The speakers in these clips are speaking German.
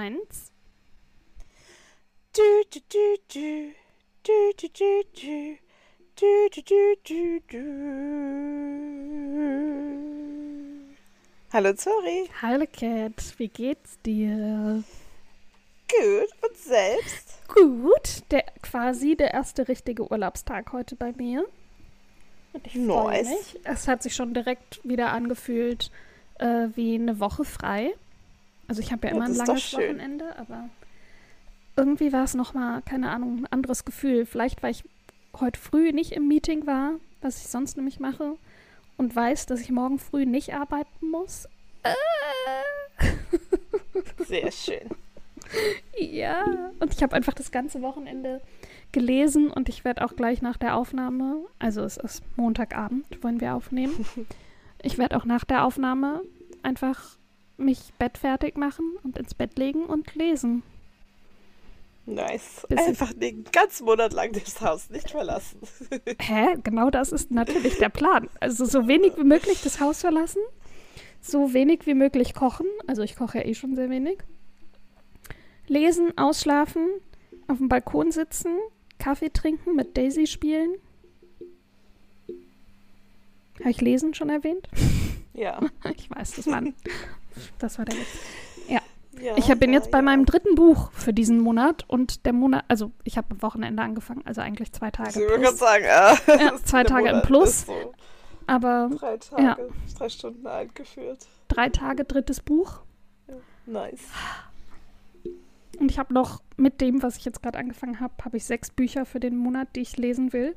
1. Du, du, du, du. Du, du, du, du. Du, du, du, du, du. Hallo Zori. Hallo Cat, wie geht's dir? Gut, und selbst? Gut, der quasi der erste richtige Urlaubstag heute bei mir. Und ich freue Nice. mich. Es hat sich schon direkt wieder angefühlt äh, wie eine Woche frei. Also ich habe ja Ja, immer ein ist doch langes. Wochenende, aber irgendwie war es nochmal, keine Ahnung, ein anderes Gefühl. Vielleicht, weil ich heute früh nicht im Meeting war, was ich sonst nämlich mache, und weiß, dass ich morgen früh nicht arbeiten muss. Äh. Sehr schön. Ja, und ich habe einfach das ganze Wochenende gelesen und ich werde auch gleich nach der Aufnahme, also es ist Montagabend, wollen wir aufnehmen. Ich werde auch nach der Aufnahme einfach mich bettfertig machen und ins Bett legen und lesen. Nice. Bisschen- Einfach den ganzen Monat lang das Haus nicht verlassen. Hä? Genau das ist natürlich der Plan. Also so wenig wie möglich das Haus verlassen, so wenig wie möglich kochen. Also ich koche ja eh schon sehr wenig. Lesen, ausschlafen, auf dem Balkon sitzen, Kaffee trinken, mit Daisy spielen. Habe ich Lesen schon erwähnt? Ja. Ich weiß, das war, ein- das war der Witz. ja Ich hab- bin ja, jetzt bei ja. meinem dritten Buch für diesen Monat und der Monat, also ich habe am Wochenende angefangen, also eigentlich zwei Tage. Ich würde plus. gerade sagen, ja. Ja, zwei Tage im Monat Plus. ist So Aber drei Tage, drei Stunden alt gefühlt. drei Tage drittes Buch. Nice. Und ich habe noch mit dem, was ich jetzt gerade angefangen habe, habe ich sechs Bücher für den Monat, die ich lesen will.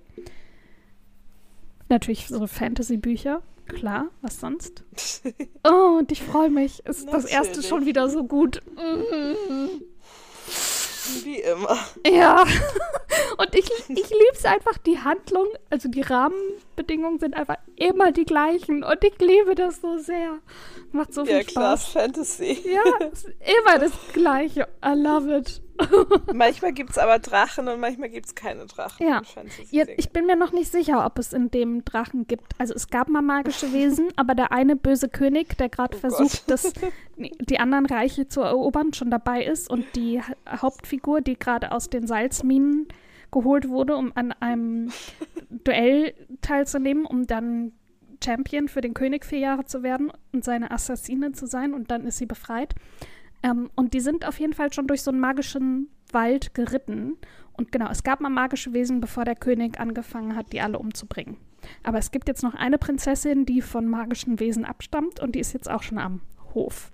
Natürlich so Fantasy-Bücher, klar, was sonst? Oh, und ich freue mich. Ist das erste schon wieder so gut. Wie immer. Ja. Und ich, ich liebe es einfach, die Handlung, also die Rahmenbedingungen sind einfach immer die gleichen. Und ich liebe das so sehr. Macht so viel Ja, klar, Spaß. Fantasy. Ja, ist immer das Gleiche. I love it. Manchmal gibt es aber Drachen und manchmal gibt es keine Drachen. Ja. Dingen. ich bin mir noch nicht sicher, ob es in dem Drachen gibt. Also es gab mal magische Wesen, aber der eine böse König, der gerade Oh versucht, das, die anderen Reiche zu erobern, schon dabei ist und die Ha- Hauptfigur, die gerade aus den Salzminen geholt wurde, um an einem Duell teilzunehmen, um dann Champion für den König vier Jahre zu werden und seine Assassine zu sein und dann ist sie befreit. Ähm, und die sind auf jeden Fall schon durch so einen magischen Wald geritten. Und genau, es gab mal magische Wesen, bevor der König angefangen hat, die alle umzubringen. Aber es gibt jetzt noch eine Prinzessin, die von magischen Wesen abstammt und die ist jetzt auch schon am Hof.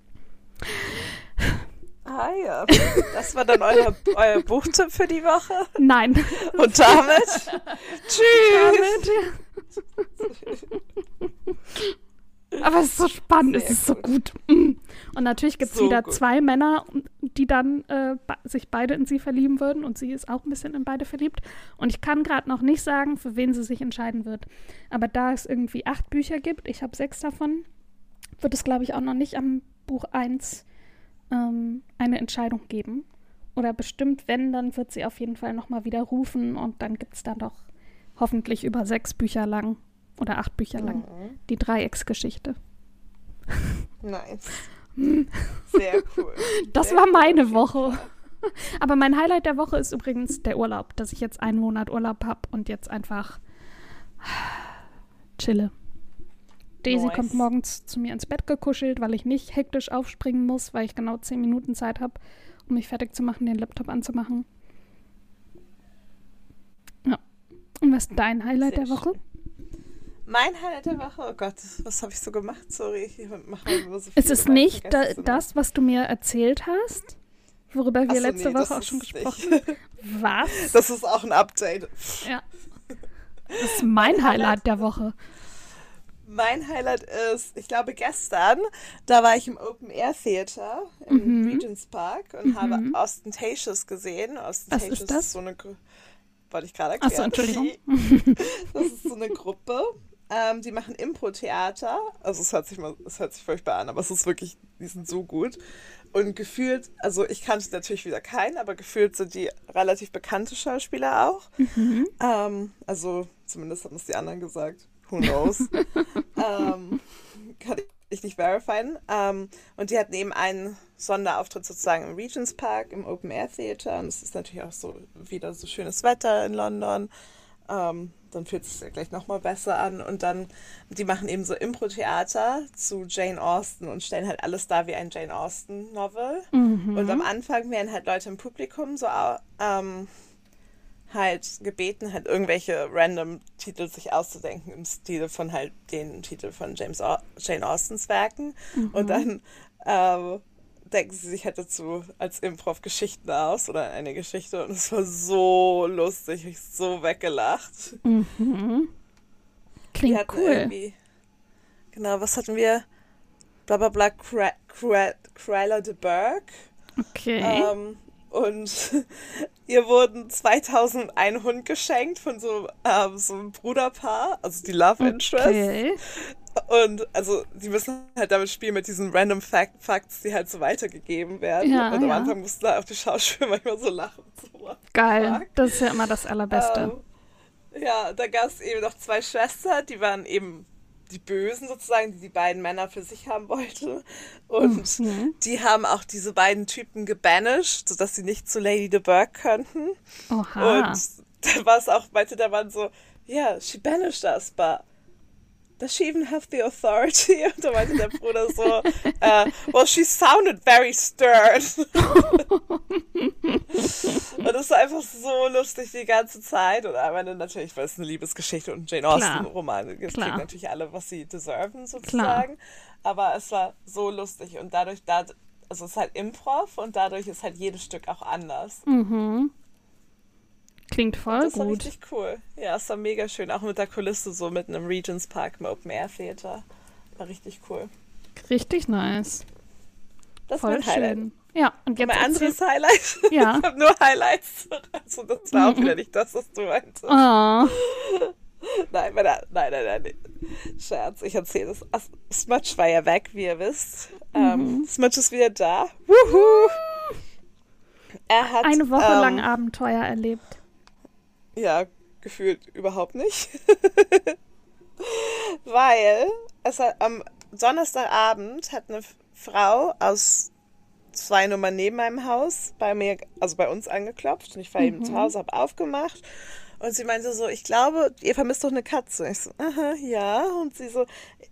Ah ja, das war dann euer, euer Buchtipp für die Woche. Nein. Und damit tschüss. Aber es ist so spannend, es Sehr ist so gut. gut. Mm. Und natürlich gibt es So wieder gut. zwei Männer, die dann äh, sich beide in sie verlieben würden. Und sie ist auch ein bisschen in beide verliebt. Und ich kann gerade noch nicht sagen, für wen sie sich entscheiden wird. Aber da es irgendwie acht Bücher gibt, ich habe sechs davon, wird es, glaube ich, auch noch nicht am Buch 1 ähm, eine Entscheidung geben. Oder bestimmt, wenn, dann wird sie auf jeden Fall nochmal wieder rufen. Und dann gibt es dann doch hoffentlich über sechs Bücher lang oder acht Bücher lang Mhm. die Dreiecksgeschichte. Nice. Sehr cool. Das Sehr war cool, meine jeden Woche. Aber mein Highlight der Woche ist übrigens der Urlaub, dass ich jetzt einen Monat Urlaub habe und jetzt einfach chille. Daisy Nice. kommt morgens zu mir ins Bett gekuschelt, weil ich nicht hektisch aufspringen muss, weil ich genau zehn Minuten Zeit habe, um mich fertig zu machen, den Laptop anzumachen. Ja. Und was ist dein Highlight Sehr der Woche? Mein Highlight der Woche, oh Gott, was habe ich so gemacht? Sorry, ich mache immer so Es viel ist dabei, nicht da, es das, was du mir erzählt hast, worüber wir so, letzte nee, Woche auch schon ist gesprochen haben. Was? Das ist auch ein Update. Ja. Das ist mein Highlight der Woche. Mein Highlight ist, ich glaube gestern, da war ich im Open Air Theater im Mhm. Regents Park und habe Mhm. Ostentatious gesehen. Ostentatious ist das? so eine wollte ich gerade Ach so, erklären. Entschuldigung. Das ist so eine Gruppe, ähm, die machen Impro-Theater. Also es hört sich mal, es hört sich furchtbar an, aber es ist wirklich, die sind so gut. Und gefühlt, also ich kannte natürlich wieder keinen, aber gefühlt sind die relativ bekannte Schauspieler auch. Mhm. Ähm, also zumindest haben es die anderen gesagt. Who knows? ähm, kann ich ich nicht verifieren. Ähm, und die hatten eben einen Sonderauftritt sozusagen im Regents Park, im Open Air Theater. Und es ist natürlich auch so wieder so schönes Wetter in London. Ähm, dann fühlt es sich gleich nochmal besser an. Und dann, die machen eben so Impro-Theater zu Jane Austen und stellen halt alles da wie ein Jane Austen-Novel. Mhm. Und am Anfang werden halt Leute im Publikum so ähm, halt gebeten, halt irgendwelche random Titel sich auszudenken im Stil von halt den Titel von James Au Jane Austens Werken. Mhm. Und dann ähm, denken sie sich halt dazu als Improv Geschichten aus oder eine Geschichte. Und es war so lustig, ich so weggelacht. Mhm. Klingt cool. Genau, was hatten wir? Bla bla bla, Cryla de Burgh. Okay. Ähm, und ihr wurden 2001 Hund geschenkt von so, ähm, so einem Bruderpaar, also die Love Interest. okay. Und also die müssen halt damit spielen mit diesen random Fact Facts, die halt so weitergegeben werden. Ja, und am ja. Anfang mussten da auch die Schauspieler manchmal so lachen. So, Geil. fuck? Das ist ja immer das Allerbeste. Ähm, ja, da gab es eben noch zwei Schwestern, die waren eben die Bösen sozusagen, die die beiden Männer für sich haben wollten. Und Mhm. die haben auch diese beiden Typen gebanished, sodass sie nicht zu Lady de Burgh könnten. Oha. Und da war es auch, meinte der Mann so, yeah, she banished us, but does she even have the authority? Und da meinte der Bruder so, äh, well, she sounded very stern. Und das war einfach so lustig die ganze Zeit. Und am Ende natürlich, weil es eine Liebesgeschichte und ein Jane Klar. Austen-Roman ist, Klar. kriegen natürlich alle, was sie deserven sozusagen. Aber es war so lustig und dadurch, da, also es ist halt Improv und dadurch ist halt jedes Stück auch anders. Mhm. Klingt voll Das war gut. richtig cool. Ja, es war mega schön. Auch mit der Kulisse so mitten im Regents Park im Open Air Theater. War richtig cool. Richtig nice. Das Voll war Highlight. schön. Ja, und jetzt Mein anderes Highlight. Ja. Ich habe nur Highlights. Also das war auch wieder nicht das, was du meintest. Oh, Nein, meine, nein, nein, nein, nein. Scherz, ich erzähle es. As- Smudge war ja weg, wie ihr wisst. Ähm, Smudge ist wieder da. Wuhu! Er hat eine Woche ähm, lang Abenteuer erlebt. Ja, gefühlt überhaupt nicht. Weil es hat, am Donnerstagabend hat eine Frau aus zwei Nummern neben meinem Haus bei mir, also bei uns angeklopft und ich war eben zu Hause, habe aufgemacht und sie meinte so, ich glaube, ihr vermisst doch eine Katze. Ich so, aha, ja. Und sie so,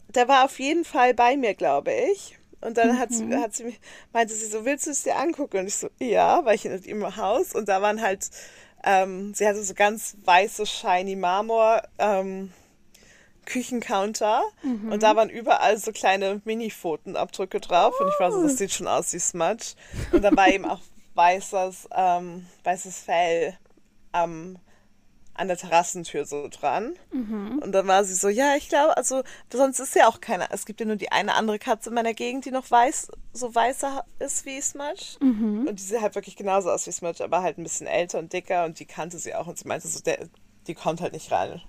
der war auf jeden Fall bei mir, glaube ich. Und dann hat, sie, hat sie meinte sie so, willst du es dir angucken? Und ich so, ja, weil ich in ihrem Haus und da waren halt, ähm, sie hatte so ganz weiße, shiny Marmor, ähm, Küchencounter. Und da waren überall so kleine Mini-Pfotenabdrücke drauf. Und ich war so, das sieht schon aus wie Smudge. Und da war eben auch weißes, ähm, weißes Fell am an der Terrassentür so dran. Und dann war sie so, ja, ich glaube, also sonst ist ja auch keiner. Es gibt ja nur die eine andere Katze in meiner Gegend, die noch weiß, so weißer ist wie Smudge. Und die sieht halt wirklich genauso aus wie Smudge, aber halt ein bisschen älter und dicker und die kannte sie auch. Und sie meinte so, der, die kommt halt nicht rein.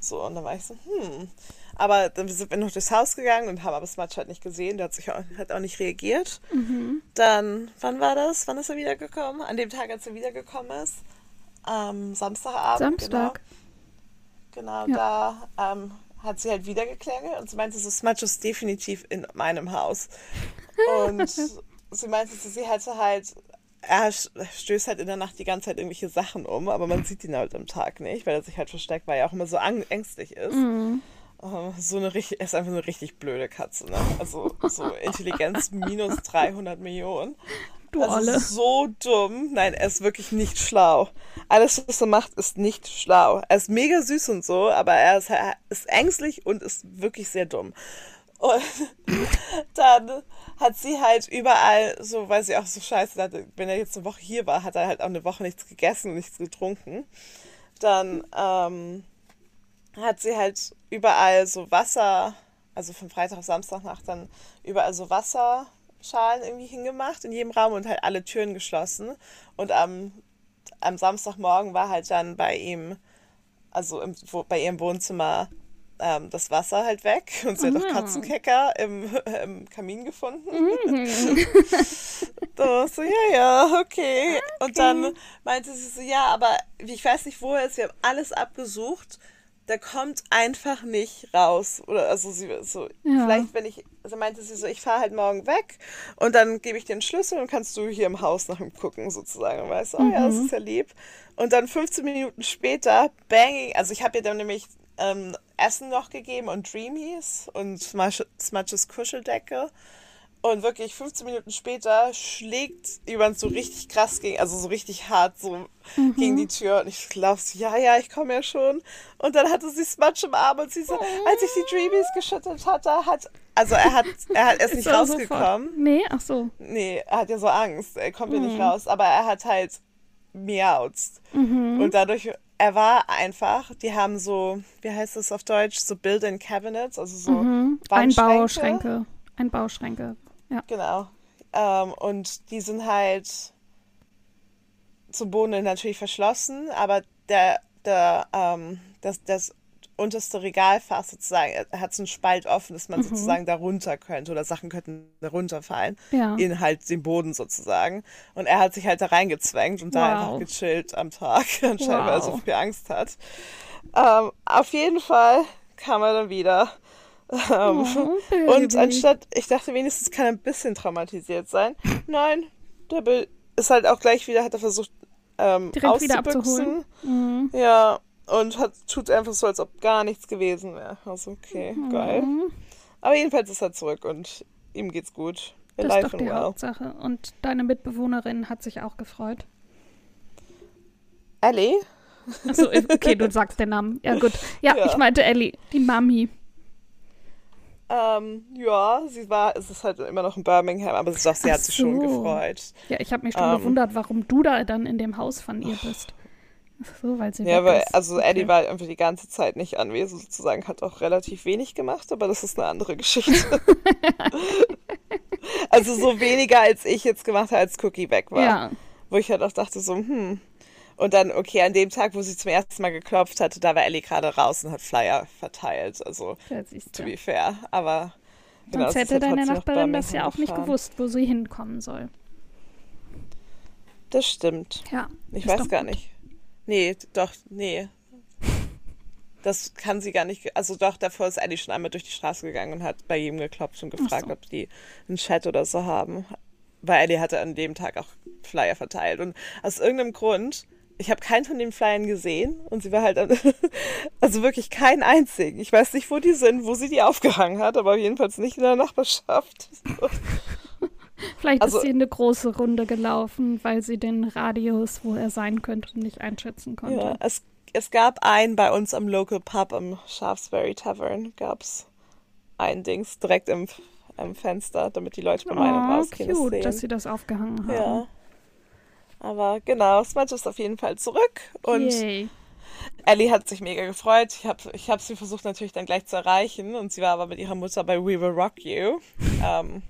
So, und dann war ich so, hm. Aber dann sind wir noch durchs Haus gegangen und haben aber Smudge halt nicht gesehen. Der hat sich auch, hat auch nicht reagiert. Dann, wann war das? Wann ist er wiedergekommen? An dem Tag, als er wiedergekommen ist. Am Samstagabend. Samstag. Genau, genau Ja. da ähm, hat sie halt wieder geklingelt und sie meinte, so Smudge ist definitiv in meinem Haus. Und sie meinte, so, sie hätte halt, er stößt halt in der Nacht die ganze Zeit irgendwelche Sachen um, aber man sieht ihn halt am Tag nicht, weil er sich halt versteckt, weil er auch immer so ängstlich ist. Oh, so eine richtig, er ist einfach eine richtig blöde Katze, ne? Also so Intelligenz minus 300 Millionen. Du also Olle. so dumm. Nein, er ist wirklich nicht schlau. Alles, was er macht, ist nicht schlau. Er ist mega süß und so, aber er ist, er ist ängstlich und ist wirklich sehr dumm. Und dann hat sie halt überall, so weil sie auch so scheiße hatte, wenn er jetzt eine Woche hier war, hat er halt auch eine Woche nichts gegessen und nichts getrunken. Dann ähm, hat sie halt überall so Wasser, also von Freitag auf Samstagnacht dann überall so Wasserschalen irgendwie hingemacht in jedem Raum und halt alle Türen geschlossen. Und am, am Samstagmorgen war halt dann bei ihm, also im, wo, bei ihrem Wohnzimmer ähm, das Wasser halt weg und sie hat auch Katzenkecker im, im Kamin gefunden. war so, ja, ja, okay. Und dann meinte sie so, ja, aber ich weiß nicht, wo er ist. Wir haben alles abgesucht. Der kommt einfach nicht raus. Oder also sie so, Ja. vielleicht, wenn ich, also meinte sie so, ich fahre halt morgen weg und dann gebe ich dir den Schlüssel und kannst du hier im Haus nach ihm gucken, sozusagen. Und weißt du, oh ja, das Mhm. ist ja lieb. Und dann 15 Minuten später, banging, also ich habe ihr dann nämlich ähm, Essen noch gegeben und Dreamies und Smash- Smudges Kuscheldecke. Und wirklich 15 Minuten später schlägt jemand so richtig krass gegen, also so richtig hart so Mhm. gegen die Tür. Und ich glaube so, ja, ja, ich komme ja schon. Und dann hatte sie Smudge im Arm und sie so, als ich die Dreamies geschüttelt hatte, hat, also er hat, er hat erst nicht So, sofort. rausgekommen. Nee, ach so. Nee, er hat ja so Angst, er kommt ja Mhm. nicht raus, aber er hat halt miauzt. Mhm. Und dadurch, er war einfach, die haben so, wie heißt das auf Deutsch, so Built-in Cabinets, also so Mhm. Einbauschränke. Einbauschränke. Ja. Genau. Ähm, und die sind halt zum Boden natürlich verschlossen, aber der, der, ähm, das, das unterste Regalfach sozusagen, er hat so einen Spalt offen, dass man sozusagen da runter könnte oder Sachen könnten da runterfallen. Ja. In halt den Boden sozusagen. Und er hat sich halt da reingezwängt und da Wow. einfach gechillt am Tag, anscheinend, weil er so Wow. viel Angst hat. Ähm, auf jeden Fall kam er dann wieder. Ähm, Oh, und anstatt, ich dachte wenigstens kann er ein bisschen traumatisiert sein. Nein, der Bill ist halt auch gleich wieder, hat er versucht, ähm, Direkt wieder abzuholen. Mhm. Ja, und hat, tut einfach so, als ob gar nichts gewesen wäre. Also, okay, geil. Mhm. Aber jedenfalls ist er zurück und ihm geht's gut. Das ist doch die well. Hauptsache. Und deine Mitbewohnerin hat sich auch gefreut. Ellie? Achso, okay, du sagst den Namen. Ja, gut. Ja, Ja. ich meinte Ellie, die Mami. Ähm, ja, sie war, es ist halt immer noch in Birmingham, aber sie sagt, sie Ach hat sich schon so. gefreut. Ja, ich habe mich schon Ähm. gewundert, warum du da dann in dem Haus von ihr bist. Ach so, weil sie Ja, weil, ist. also Okay. Eddie war irgendwie die ganze Zeit nicht anwesend, sozusagen, hat auch relativ wenig gemacht, aber das ist eine andere Geschichte. also so weniger, als ich jetzt gemacht habe, als Cookie weg war. Ja, Wo ich halt auch dachte, so, hm. Und dann, okay, an dem Tag, wo sie zum ersten Mal geklopft hatte, da war Ellie gerade raus und hat Flyer verteilt. Also, ja to be fair. Aber genau, Sonst hätte deine Nachbarin das ja auch nicht gewusst, wo sie hinkommen soll. Das stimmt. Ja. Ich weiß gar gut. nicht. Nee, doch, nee. Das kann sie gar nicht. Also doch, davor ist Ellie schon einmal durch die Straße gegangen und hat bei jedem geklopft und gefragt, so. ob die einen Chat oder so haben. Weil Ellie hatte an dem Tag auch Flyer verteilt. Und aus irgendeinem Grund, ich habe keinen von den Flyern gesehen und sie war halt, also wirklich keinen einzigen. Ich weiß nicht, wo die sind, wo sie die aufgehangen hat, aber jedenfalls nicht in der Nachbarschaft. Vielleicht Also- ist sie eine große Runde gelaufen, weil sie den Radius, wo er sein könnte, nicht einschätzen konnte. Ja, es, es gab einen bei uns am Local Pub am Shaftesbury Tavern, gab's ein Dings direkt im, im Fenster, damit die Leute bei meinem Oh, Rausgehen das cute, sehen. dass sie das aufgehangen haben. ja. Aber genau, Smudge ist auf jeden Fall zurück und Yay. Ellie hat sich mega gefreut. Ich habe ich hab sie versucht natürlich dann gleich zu erreichen und sie war aber mit ihrer Mutter bei We Will Rock You. ähm,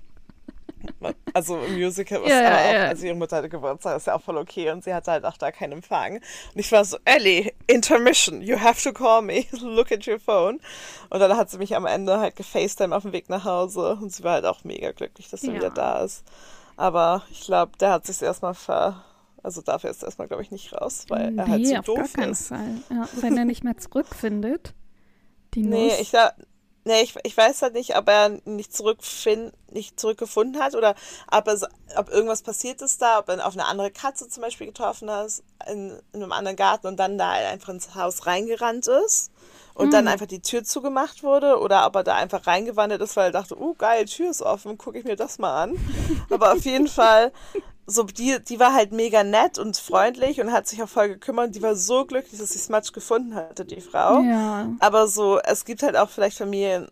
also im Musical, was Ja, ja, aber auch, ja. also ihre Mutter hatte Geburtstag, ist ja auch voll okay und sie hatte halt auch da keinen Empfang. Und ich war so, Ellie, Intermission, you have to call me, look at your phone. Und dann hat sie mich am Ende halt gefacetime auf dem Weg nach Hause und sie war halt auch mega glücklich, dass Ja. wieder da ist. Aber ich glaube, der hat sich erstmal ver... Also dafür ist er erstmal, glaube ich, nicht raus, weil er halt nee, so auf gar doof keinen ist. Fall. Ja, wenn er nicht mehr zurückfindet, die Nee, Nuss. ich, nee ich, ich weiß halt nicht, ob er nicht, zurückfind, nicht zurückgefunden hat oder ob, er, ob irgendwas passiert ist da, ob er auf eine andere Katze zum Beispiel getroffen hat in, in einem anderen Garten und dann da einfach ins Haus reingerannt ist und dann einfach die Tür zugemacht wurde oder ob er da einfach reingewandert ist, weil er dachte, uh, geil, Tür ist offen, gucke ich mir das mal an. Aber auf jeden Fall, so die, die war halt mega nett und freundlich und hat sich auch voll gekümmert. Die war so glücklich, dass sie Smudge gefunden hatte, die Frau. ja, Aber so, es gibt halt auch vielleicht Familien,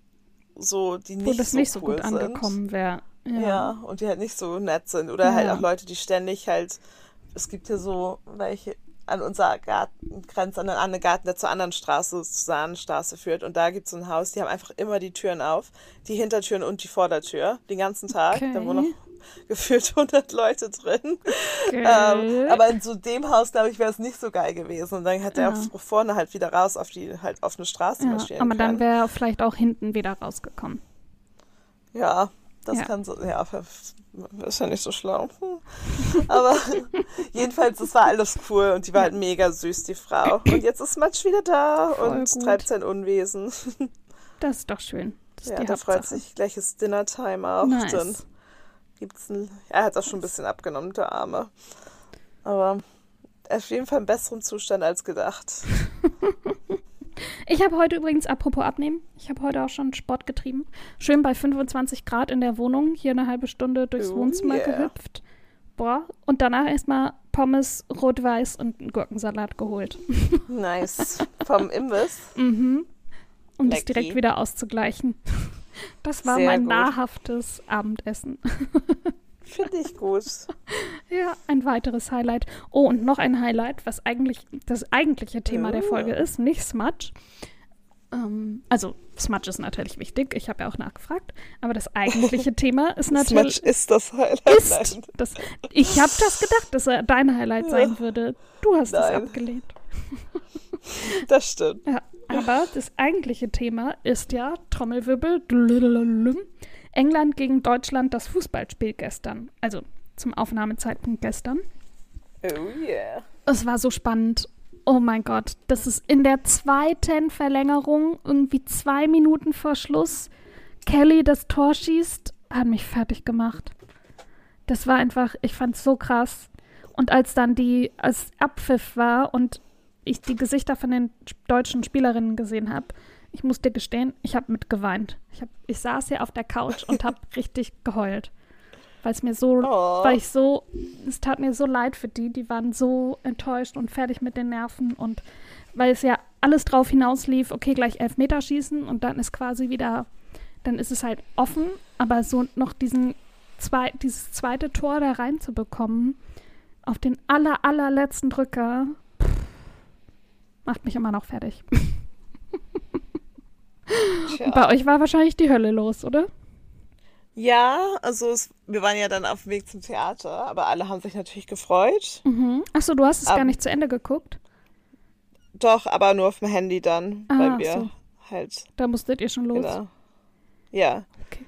so, die wo nicht, das so, nicht so cool gut sind. angekommen wäre. Ja. Ja. und die halt nicht so nett sind. Oder halt Ja. auch Leute, die ständig halt, es gibt hier so welche an unser Garten, grenzt an einen anderen Garten, der zur anderen Straße, zur Sahnenstraße führt. Und da gibt es so ein Haus, die haben einfach immer die Türen auf. Die Hintertüren und die Vordertür. Den ganzen Tag. Okay. Da wohnen noch gefühlt 100 Leute drin. Ähm, aber in so dem Haus, glaube ich, wäre es nicht so geil gewesen. Und dann hätte er Ja. auch vorne halt wieder raus auf die halt offene Straße ja, marschieren aber dann wäre er vielleicht auch hinten wieder rausgekommen. Ja, Das Ja. kann so, ja, ist ja nicht so schlau. Hm. Aber jedenfalls, es war alles cool und die war halt mega süß, die Frau. Und jetzt ist Matsch wieder da Voll und gut. treibt sein Unwesen. Das ist doch schön. Das Ja, da freut sich gleich ist Dinnertime auch. Nice. Dann gibt's ein, er hat auch schon ein bisschen abgenommen, der Arme. Aber er ist auf jeden Fall im besseren Zustand als gedacht. Ich habe heute übrigens, apropos abnehmen, ich habe heute auch schon Sport getrieben. Schön bei 25 Grad in der Wohnung, hier eine halbe Stunde durchs Oh Wohnzimmer yeah. gehüpft. Boah, und danach erstmal Pommes, Rot-Weiß und einen Gurkensalat geholt. Nice. Vom Imbiss. Mhm. Um das Lecki. direkt wieder auszugleichen. Das war Sehr mein gut. nahrhaftes Abendessen. Finde ich gut. Ja, ein weiteres Highlight. Oh, und noch ein Highlight, was eigentlich das eigentliche Thema der Oh. Folge ist, nicht Smudge. Ähm, also, Smudge ist natürlich wichtig, ich habe ja auch nachgefragt, aber das eigentliche Thema ist natürlich. ist das Highlight. Ist das, ich habe das gedacht, dass er dein Highlight sein würde. Du hast es abgelehnt. Das stimmt. Ja, aber das eigentliche Thema ist ja Trommelwirbel. England gegen Deutschland, das Fußballspiel gestern. Also zum Aufnahmezeitpunkt gestern. Oh yeah. Es war so spannend. Oh mein Gott, das ist in der zweiten Verlängerung, irgendwie zwei Minuten vor Schluss, Kelly das Tor schießt, hat mich fertig gemacht. Das war einfach, ich fand es so krass. Und als dann die, als Abpfiff war und ich die Gesichter von den deutschen Spielerinnen gesehen habe, ich muss dir gestehen, ich habe mitgeweint. Ich, hab, ich saß hier auf der Couch und habe richtig geheult. Weil es mir so, Oh. weil ich so, es tat mir so leid für die, die waren so enttäuscht und fertig mit den Nerven und weil es ja alles drauf hinauslief, okay, gleich Elfmeter schießen und dann ist quasi wieder, dann ist es halt offen, aber so noch diesen zwei, dieses zweite Tor da reinzubekommen, auf den aller, allerletzten Drücker, macht mich immer noch fertig. Bei euch war wahrscheinlich die Hölle los, oder? Ja, also es, wir waren ja dann auf dem Weg zum Theater, aber alle haben sich natürlich gefreut. Mhm. Achso, du hast es gar Ähm, nicht zu Ende geguckt. Doch, aber nur auf dem Handy dann, Ah, weil wir so. halt, Da musstet ihr schon los. genau. Ja. Okay.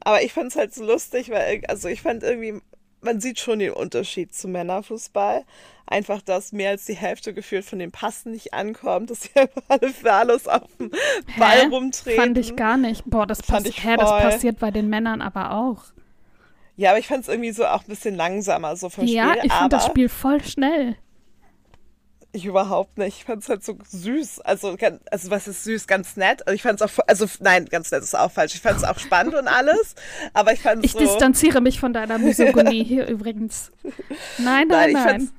Aber ich fand es halt so lustig, weil, also ich fand irgendwie, man sieht schon den Unterschied zu Männerfußball. Einfach, dass mehr als die Hälfte gefühlt von den Passen nicht ankommt, dass sie einfach alle wahllos auf dem Ball Hä? rumtreten. Fand ich gar nicht. Boah, das, pass ich hä, das passiert bei den Männern aber auch. Ja, aber ich fand es irgendwie so auch ein bisschen langsamer so vom ja, Spiel. ich aber finde das Spiel voll schnell. Ich überhaupt nicht. Ich fand es halt so süß. Also, also was ist süß? Ganz nett. Also ich fand es auch, also nein, ganz nett ist auch falsch. Ich fand es auch spannend und alles. Aber ich fand es Ich so. distanziere mich von deiner Misogonie hier übrigens. Nein, nein, Nein, nein. fand's,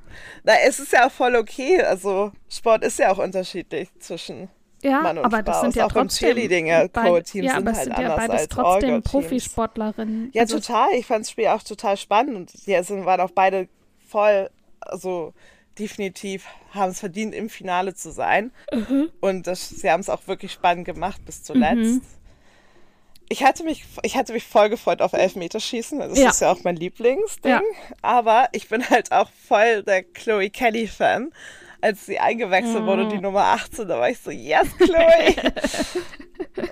na, es ist ja auch voll okay. Also Sport ist ja auch unterschiedlich zwischen Ja, Mann und aber das Frau. sind Ist ja auch trotzdem. Cheerleading ja beid- Co-Teams ja, sind aber es halt sind ja anders beides als trotzdem. Profisportlerinnen. Ja, Also, total. Ich fand das Spiel auch total spannend und die sind, waren auch beide voll, also definitiv haben es verdient, im Finale zu sein. Mhm. Und das, sie haben es auch wirklich spannend gemacht bis zuletzt. Mhm. Ich hatte mich, ich hatte mich voll gefreut auf Elfmeterschießen. Das Ja. ist ja auch mein Lieblingsding. Ja. Aber ich bin halt auch voll der Chloe Kelly Fan. Als sie eingewechselt wurde, Mhm. die Nummer 18, da war ich so, yes, Chloe!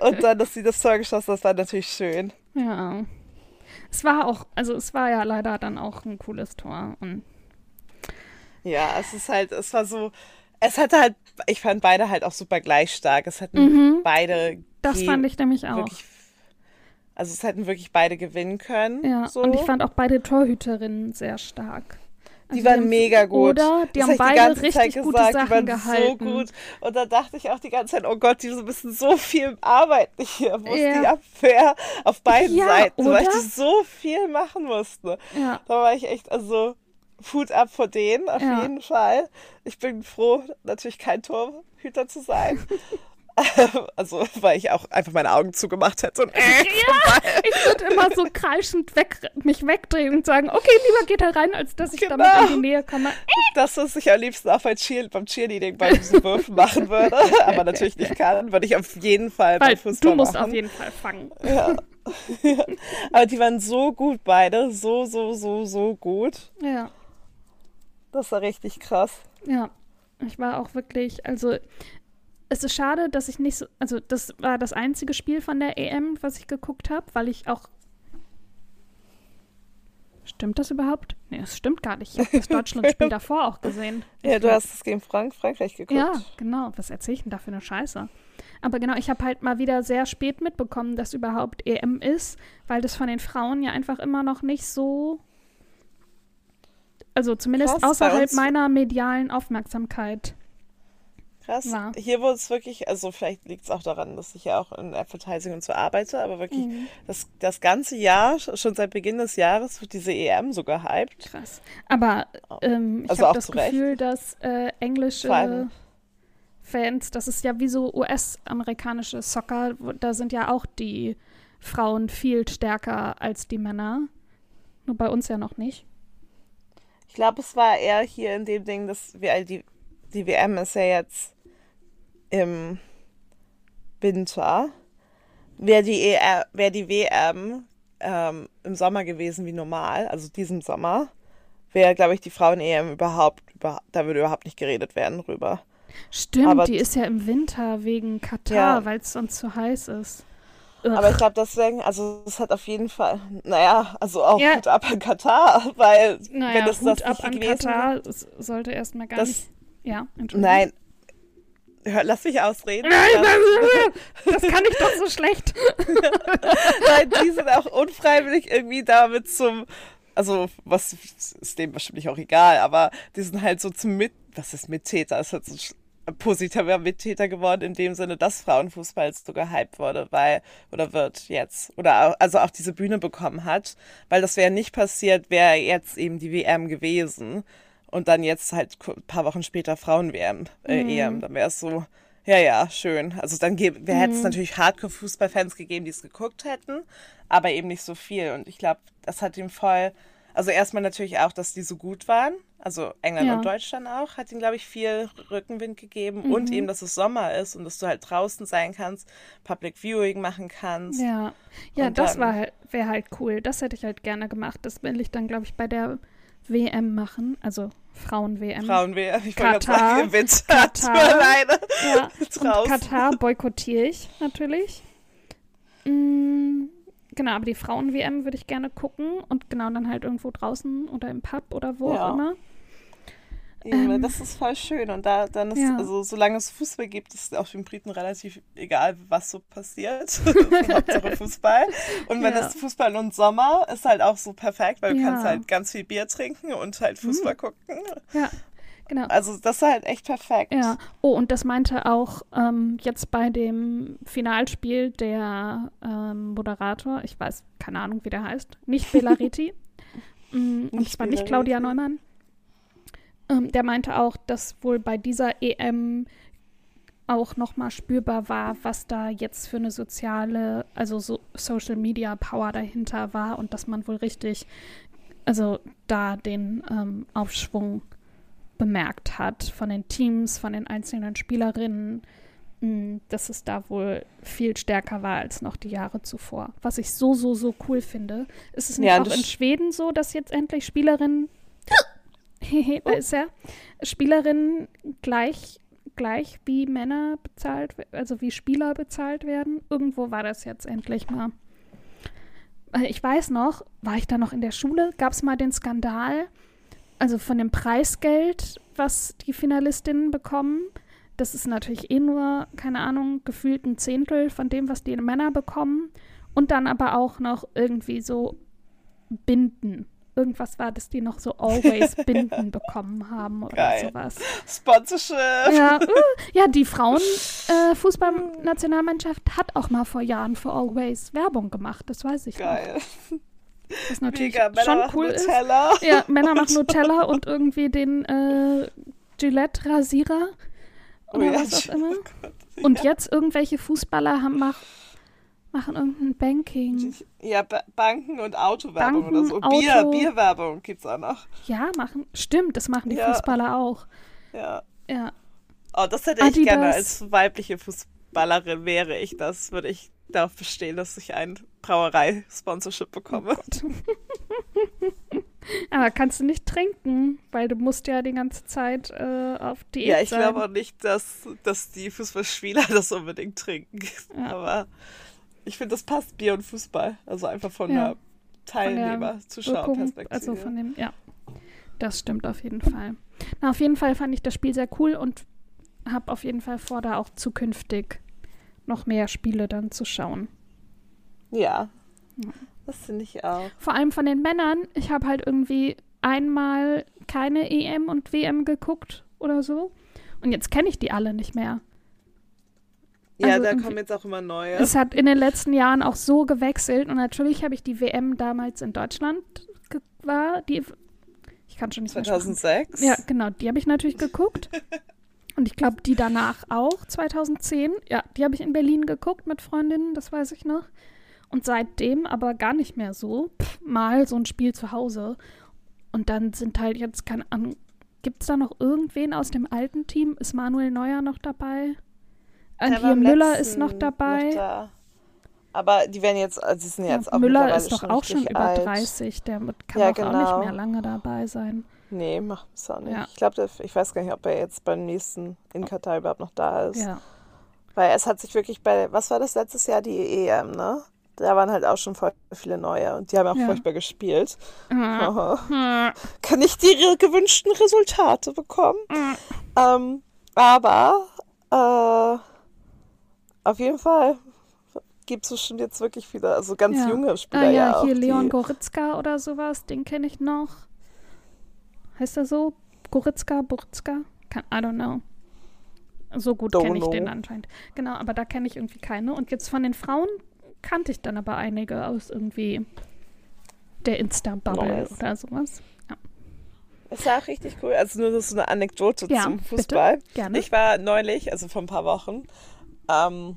Und dann, dass sie das Tor geschossen hat, das war natürlich schön. ja. Es war auch, also es war ja leider dann auch ein cooles Tor. Und Ja, es ist halt, es war so, es hatte halt, ich fand beide halt auch super gleich stark. Es hatten Mhm. beide das die fand ich nämlich auch. wirklich, also es hätten wirklich beide gewinnen können. Ja, so. und ich fand auch beide Torhüterinnen sehr stark. Die Also waren haben- mega gut. Oder? Die Das haben beide ganze Zeit richtig gute gesagt, Sachen die waren gehalten. so gut. Und da dachte ich auch die ganze Zeit, oh Gott, die müssen so viel arbeiten hier. Wo ist Ja. die Abwehr auf beiden Ja, Seiten? Weil oder? die so viel machen mussten. Ja, Da war ich echt, also Hut ab vor denen, auf Ja. jeden Fall. Ich bin froh, natürlich kein Torhüter zu sein. also, weil ich auch einfach meine Augen zugemacht hätte und äh, ja ich würde immer so kreischend weg, mich wegdrehen und sagen, okay, lieber geht er rein, als dass ich Genau. damit in die Nähe komme. das, was ich am liebsten auch bei Cheer beim Cheerleading bei diesen Würfen machen würde, aber natürlich nicht kann, würde ich auf jeden Fall Weil beim Fußball du musst machen. auf jeden Fall fangen. Ja. ja. Aber die waren so gut beide, so, so, so, so gut. Ja, Das war richtig krass. ja. Ich war auch wirklich, also es ist schade, dass ich nicht so, also das war das einzige Spiel von der EM, was ich geguckt habe, weil ich auch Stimmt das überhaupt? Nee, es stimmt gar nicht. Ich habe das Deutschlandspiel davor auch gesehen. Ja, du hast es gegen Frank Frankreich geguckt. Ja, genau. Was erzähle ich denn da für eine Scheiße? Aber genau, ich habe halt mal wieder sehr spät mitbekommen, dass überhaupt EM ist, weil das von den Frauen ja einfach immer noch nicht so. Also zumindest Krass, außerhalb meiner medialen Aufmerksamkeit. Krass. Ja. Hier wurde es wirklich, also vielleicht liegt es auch daran, dass ich ja auch in Advertising und so arbeite, aber wirklich Mhm. das, das ganze Jahr, schon seit Beginn des Jahres, wird diese EM so gehypt. Krass. Aber ähm, ich Also habe das Recht. Gefühl, dass äh, englische Fans, das ist ja wie so US-amerikanische Soccer, da sind ja auch die Frauen viel stärker als die Männer. Nur bei uns ja noch nicht. Ich glaube, es war eher hier in dem Ding, dass wir die, die WM ist ja jetzt im Winter. Wäre die, ER, wär die WM ähm, im Sommer gewesen wie normal, also diesem Sommer, wäre, glaube ich, die Frauen-EM überhaupt, über, da würde überhaupt nicht geredet werden drüber. Stimmt, Aber- die ist ja im Winter wegen Katar, Ja. weil es sonst zu heiß ist. Aber ich glaube deswegen, also es hat auf jeden Fall, naja, also auch Ja. gut ab an Katar, weil naja, wenn das Hut das ab nicht an gewesen Katar, das sollte erstmal gar Das- nicht. Ja, Entschuldigung. Nein. Hör, lass mich ausreden. Nein, Das- das, das kann ich doch so schlecht. Nein, die sind auch unfreiwillig irgendwie damit zum, also was ist dem wahrscheinlich auch egal, aber die sind halt so zum Mit, was ist Mittäter? Ist halt so positiver Mittäter geworden in dem Sinne, dass Frauenfußball so gehypt wurde, weil, oder wird jetzt, oder au- also auch diese Bühne bekommen hat, weil das wäre nicht passiert, wäre jetzt eben die WM gewesen und dann jetzt halt ein paar Wochen später Frauen-WM, äh, Mhm. EM, dann wäre es so, ja, ja, schön. Also dann hätte es Mhm. natürlich Hardcore-Fußballfans gegeben, die es geguckt hätten, aber eben nicht so viel. Und ich glaube, das hat ihm voll, also erstmal natürlich auch, dass die so gut waren. Also England Ja. und Deutschland auch, hat ihm, glaube ich, viel Rückenwind gegeben. Und Mhm. eben, dass es Sommer ist und dass du halt draußen sein kannst, Public Viewing machen kannst. Ja, ja, Und das war halt, wäre halt cool. Das hätte ich halt gerne gemacht. Das will ich dann, glaube ich, bei der WM machen, also Frauen-WM. Frauen-WM, ich wollte gerade sagen, Katar. alleine Ja, und. Katar boykottiere ich natürlich. Mm, genau, aber die Frauen-WM würde ich gerne gucken und genau dann halt irgendwo draußen oder im Pub oder wo Ja. auch immer. Eben, Ähm, das ist voll schön. Und da dann ist, Ja. also solange es Fußball gibt, ist auch den Briten relativ egal, was so passiert. Hauptsache Fußball. Und wenn Ja. es Fußball und Sommer ist halt auch so perfekt, weil du Ja. kannst halt ganz viel Bier trinken und halt Fußball gucken. Ja, genau. Also das ist halt echt perfekt. Ja, oh, und das meinte auch ähm, jetzt bei dem Finalspiel der ähm, Moderator, ich weiß, keine Ahnung, wie der heißt, nicht Belariti, mm, und zwar nicht Claudia. Neumann. Ähm, der meinte auch, dass wohl bei dieser EM auch nochmal spürbar war, was da jetzt für eine soziale, also so Social Media Power dahinter war und dass man wohl richtig, also da den ähm, Aufschwung bemerkt hat von den Teams, von den einzelnen Spielerinnen, mh, dass es da wohl viel stärker war als noch die Jahre zuvor. Was ich so, so, so cool finde. Ist es nicht Ja, auch in sch- Schweden so, dass jetzt endlich Spielerinnen, da ist er, Spielerinnen gleich, gleich wie Männer bezahlt, also wie Spieler bezahlt werden? Irgendwo war das jetzt endlich mal. Äh, Ich weiß noch, war ich da noch in der Schule, gab es mal den Skandal, also von dem Preisgeld, was die Finalistinnen bekommen. Das ist natürlich eh nur, keine Ahnung, gefühlt ein Zehntel von dem, was die Männer bekommen. Und dann aber auch noch irgendwie so Binden. Irgendwas war, dass die noch so Always Binden bekommen haben oder Geil. sowas. Sponsorship. Ja, uh, ja die Frauen-Fußballnationalmannschaft hat auch mal vor Jahren für Always Werbung gemacht. Das weiß ich noch. Geil. Was natürlich Mega. Männer schon machen cool ist. Nutella. Ja, Männer machen Nutella und irgendwie den äh, Gillette-Rasierer Oh oder ja, was auch immer. oh Gott. Und ja. jetzt irgendwelche Fußballer haben, mach, machen irgendein Banking. Ja, ba Banken und Autowerbung Banken, oder so. Auto. Bier, Bierwerbung gibt's auch noch. Ja, machen. Stimmt, das machen die Ja. Fußballer auch. Ja. Ja. Oh, das hätte ich gerne als weibliche Fußballerin wäre ich das, würde ich darauf bestehen, dass ich ein Brauerei-Sponsorship bekomme. Gott. Aber kannst du nicht trinken, weil du musst ja die ganze Zeit äh, auf Diät Ja, ich glaube auch nicht, dass, dass die Fußballspieler das unbedingt trinken. Ja. Aber ich finde, das passt Bier und Fußball. Also einfach von Ja. der Von der Teilnehmer, Wirkung, Zuschauerperspektive. Also von dem, ja. Das stimmt auf jeden Fall. Na, auf jeden Fall fand ich das Spiel sehr cool und habe auf jeden Fall vor, da auch zukünftig noch mehr Spiele dann zu schauen. ja. Ja. Das finde ich auch. Vor allem von den Männern. Ich habe halt irgendwie einmal keine EM und WM geguckt oder so. Und jetzt kenne ich die alle nicht mehr. Ja, Also da kommen jetzt auch immer neue. Es hat in den letzten Jahren auch so gewechselt. Und natürlich habe ich die WM damals in Deutschland war. Die, ich kann schon nicht mehr sprechen. 2006. Ja, genau, die habe ich natürlich geguckt. Und ich glaube, die danach auch, 2010. Ja, die habe ich in Berlin geguckt mit Freundinnen, das weiß ich noch. Und seitdem aber gar nicht mehr so. Pff, mal so ein Spiel zu Hause. Und dann sind halt jetzt keine Ahnung. Gibt es da noch irgendwen aus dem alten Team? Ist Manuel Neuer noch dabei? Und hier Müller ist noch dabei. Noch da. Aber die werden jetzt, also die sind Ja, jetzt auch Müller ist doch auch schon über alt. 30. Der kann Ja, auch, auch genau. nicht mehr lange dabei sein. Nee, macht es auch nicht. Ja. Ich glaube, ich weiß gar nicht, ob er jetzt beim nächsten in Katar überhaupt noch da ist. Ja. Weil es hat sich wirklich bei, was war das letztes Jahr, die EM, ne? Da waren halt auch schon voll viele neue und die haben auch Ja. furchtbar gespielt. Kann ich die gewünschten Resultate bekommen? Ähm, aber äh, auf jeden Fall gibt es bestimmt jetzt wirklich viele, also ganz junge Spieler Ah ja, hier Leon die, Goretzka oder sowas, den kenne ich noch. Heißt er so? Goretzka, Boritzka? Kann- I don't know. So gut kenne ich den know. anscheinend. Genau, aber da kenne ich irgendwie keine. Und jetzt von den Frauen kannte ich dann aber einige aus irgendwie der Insta-Bubble Nice. oder sowas. ja auch richtig cool. Also nur so eine Anekdote Ja, zum bitte. Fußball. Gerne. Ich war neulich, also vor ein paar Wochen, ähm,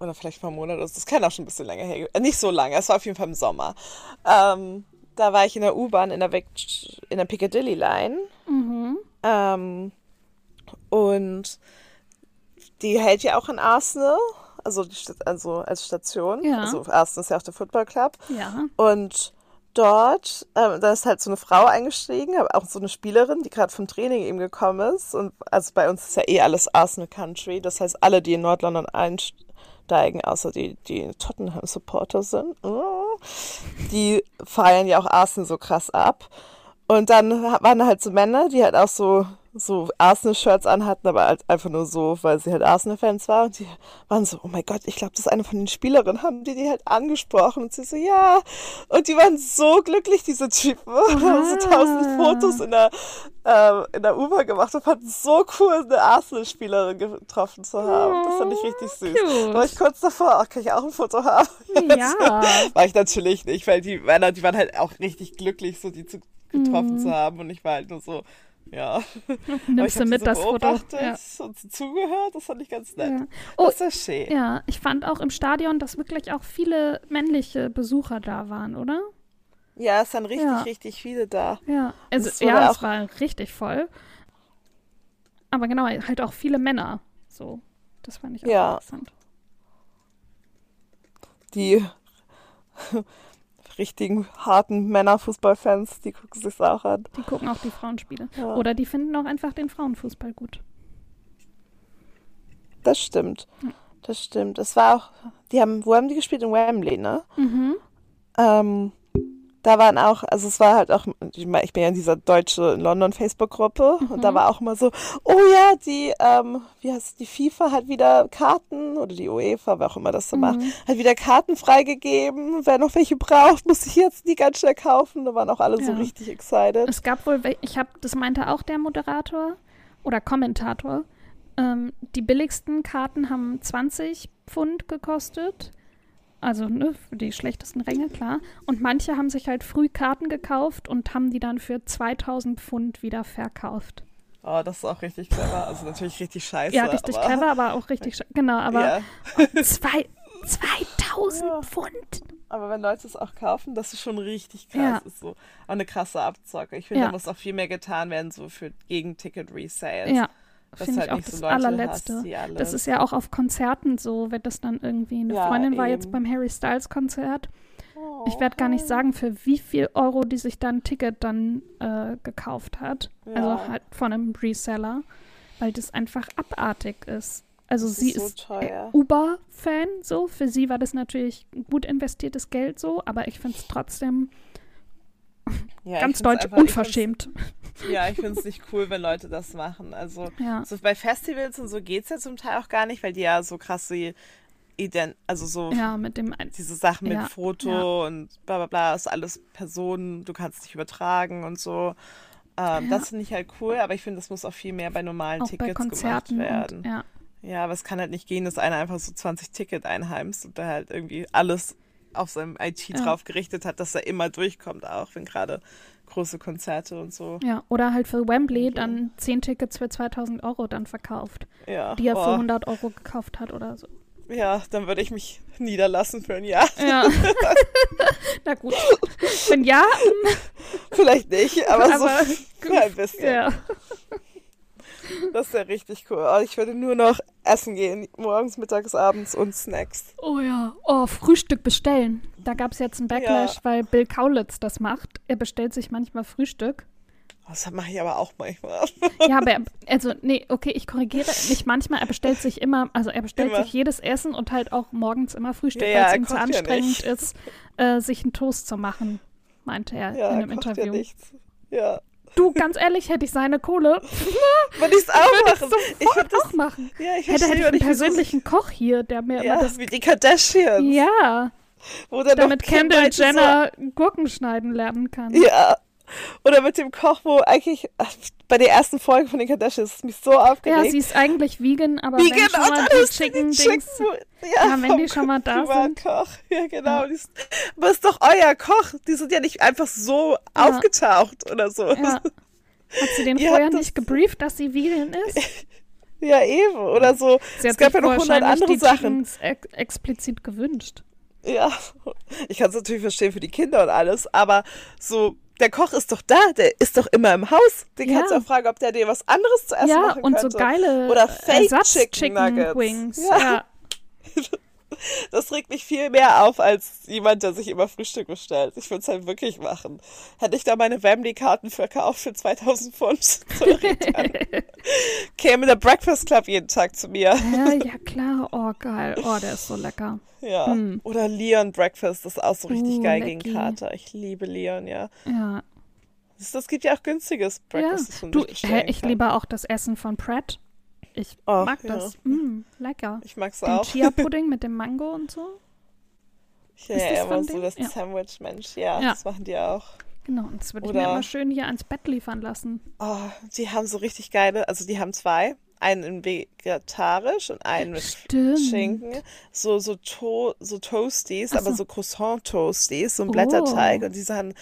oder vielleicht vor einem Monat, das kann auch schon ein bisschen länger her. Äh, nicht so lange, es war auf jeden Fall im Sommer. Ähm, da war ich in der U-Bahn in der, Vic- in der Piccadilly Line Mhm. ähm, und die hält ja auch in Arsenal, also, also als Station. Ja. Also Arsenal ist ja auch der Football Club. Ja. Und dort, ähm, da ist halt so eine Frau eingestiegen, aber auch so eine Spielerin, die gerade vom Training eben gekommen ist. Und also bei uns ist ja eh alles Arsenal Country. Das heißt, alle, die in Nordlondon einsteigen, außer die, die Tottenham-Supporter sind, oh, die feiern ja auch Arsenal so krass ab. Und dann waren halt so Männer, die halt auch so, so Arsenal-Shirts anhatten, aber halt einfach nur so, weil sie halt Arsenal-Fans waren. Und die waren so, oh mein Gott, ich glaube, das ist eine von den Spielerinnen, haben die die halt angesprochen. Und sie so, ja. Und die waren so glücklich, diese Typen. Und haben so tausend. Fotos in der, ähm, in der U-Bahn gemacht und fanden so cool, eine Arsenal-Spielerin getroffen zu haben. Das fand ich richtig süß. Da war ich Cute. kurz davor, ach, kann ich auch ein Foto haben? Ja. War ich natürlich nicht, weil die Männer, die waren halt auch richtig glücklich, so die zu, getroffen zu haben. Und ich war halt nur so, ja. Nimmst du mit sie das so Foto? Ja. und so zugehört, das fand ich ganz nett. Ja. Oh, Das ist schön. ja, ich fand auch im Stadion, dass wirklich auch viele männliche Besucher da waren, oder? Ja, es sind richtig, Ja. richtig viele da. Ja, also es ja, es war richtig voll. Aber genau, halt auch viele Männer. So, das fand ich auch Ja. interessant. Die richtigen, harten Männerfußballfans, die gucken sich auch an. Die gucken auch die Frauenspiele. Ja. Oder die finden auch einfach den Frauenfußball gut. Das stimmt. Hm. Das stimmt. Es war auch, die haben, wo haben die gespielt? In Wembley, ne? Mhm. Ähm, da waren auch, also es war halt auch, ich mein, ich bin ja in dieser deutsche London Facebook-Gruppe und da Mhm. war auch immer so, oh ja, die, ähm, wie heißt es, die FIFA hat wieder Karten oder die UEFA, wer auch immer das so macht, Mhm. hat wieder Karten freigegeben. Wer noch welche braucht, muss sich jetzt die ganz schnell kaufen. Da waren auch alle so Ja. richtig excited. Es gab wohl, ich habe, das meinte auch der Moderator oder Kommentator. Ähm, die billigsten Karten haben 20 Pfund gekostet. Also ne, für die schlechtesten Ränge, klar. Und manche haben sich halt früh Karten gekauft und haben die dann für 2000 Pfund wieder verkauft. Oh, das ist auch richtig clever. Also natürlich richtig scheiße. ja, richtig aber, clever, aber auch richtig, sche- genau, aber Ja. zwei, 2000 Ja. Pfund. Aber wenn Leute es auch kaufen, das ist schon richtig krass. Ja. Das ist so auch eine krasse Abzocke. Ich finde, Ja. da muss auch viel mehr getan werden, so für gegen Ticket-Resales. Ja, finde halt ich auch so das Leute allerletzte. hast, Das ist ja auch auf Konzerten so, wird das dann irgendwie. Eine Ja, Freundin war jetzt beim Harry Styles Konzert Oh, ich werde gar nicht sagen, für wie viel Euro die sich dann ein Ticket dann äh, gekauft hat. Ja. Also halt von einem Reseller, weil das einfach abartig ist. Also Das sie ist so ist äh, Uber-Fan, so. Für sie war das natürlich gut investiertes Geld, so. Aber ich finde es trotzdem Ja, ganz deutsch einfach- unverschämt. Ja, ich finde es nicht cool, wenn Leute das machen. Also Ja. so bei Festivals und so geht es ja zum Teil auch gar nicht, weil die ja so krasse Ident also so Ja, mit dem. diese Sachen mit Ja, Foto und bla bla bla, ist alles Personen, du kannst dich übertragen und so. Ähm. Das finde ich halt cool, aber ich finde, das muss auch viel mehr bei normalen Auch Tickets bei gemacht werden. und ja. Ja, aber es kann halt nicht gehen, dass einer einfach so 20 Ticket einheimst und da halt irgendwie alles auf seinem IT Ja. drauf gerichtet hat, dass er immer durchkommt, auch wenn gerade große Konzerte und so. Ja, oder halt für Wembley dann 10 Tickets für 2000 Euro dann verkauft, Ja, die er für oh, 100 Euro gekauft hat oder so. ja dann würde ich mich niederlassen für ein Jahr. Ja. Na gut. Wenn ja, Vielleicht nicht, aber, aber so für ein bisschen. ja. Das wäre richtig cool. Oh, ich würde nur noch essen gehen, morgens, mittags, abends und Snacks. Oh ja. Oh, Frühstück bestellen. Da gab es jetzt einen Backlash, Ja. weil Bill Kaulitz das macht. Er bestellt sich manchmal Frühstück. Das mache ich aber auch manchmal. Ja, aber er, also, nee, okay, ich korrigiere nicht manchmal. Er bestellt sich immer, also er bestellt Immer. sich jedes Essen und halt auch morgens immer Frühstück, Ja, ja, weil es ihm zu ja anstrengend nicht. ist, äh, sich einen Toast zu machen, meinte er Ja, in einem kocht ja Interview. nichts. Ja. Du, ganz ehrlich, hätte ich seine Kohle, Würde ich es auch würde ich machen. Ich find das, auch machen. ja, ich Hätte, hätte ich einen persönlichen Koch hier, der mir immer Ja, das. wie die Kardashians. Ja, Wo dann damit Kendall meinte so, Jenner Gurken schneiden lernen kann. Ja. Oder mit dem Koch, wo eigentlich bei der ersten Folge von den Kardashians ist mich so aufgeregt. Ja, sie ist eigentlich vegan, aber Vegan wenn schon mal die Chicken Chicken, Dings. ja, Ja, wenn die schon mal da sind. Privatkoch. Ja, genau. Ist, aber ist doch euer Koch. Die sind ja nicht einfach so Ja. aufgetaucht oder so. Ja. Hat sie den vorher nicht gebrieft, dass sie vegan ist? Ja, eben. Oder so. Sie es hat gab ja noch hundert andere die Sachen. Ex explizit gewünscht. Ja, ich kann es natürlich verstehen für die Kinder und alles, aber so, der Koch ist doch da, der ist doch immer im Haus. Den Ja. kannst du auch fragen, ob der dir was anderes zu essen ja, machen und könnte. so geile Oder Fake Chicken Nuggets. Wings. Ja. Ja. Das regt mich viel mehr auf als jemand, der sich immer Frühstück bestellt. Ich würde es halt wirklich machen. Hätte ich da meine Wembley-Karten verkauft für 2000 Pfund zu Return, käme der Breakfast Club jeden Tag zu mir. ja, ja, klar. Oh, geil. Oh, der ist so lecker. Ja. Hm. Oder Leon Breakfast, das ist auch so richtig Uh, geil lecky. gegen Kater. Ich liebe Leon, ja. Ja, das gibt ja auch günstiges ja. Breakfast. man Du, ich kann. liebe auch das Essen von Pratt. Ich Oh, mag ja. das. Mm, lecker. Ich mag's Den auch. Chia-Pudding mit dem Mango und so. Ja, Ist das er von so das Ja. Sandwich-Mensch. Ja, Ja. das machen die auch. Genau, und das würde ich mir immer schön hier ans Bett liefern lassen. Oh, die haben so richtig geile, also die haben zwei. Einen in vegetarisch und einen mit Stimmt. Schinken. So, so, to so Toasties, Ach aber so. so Croissant-Toasties, so ein Oh. Blätterteig. Und die sind,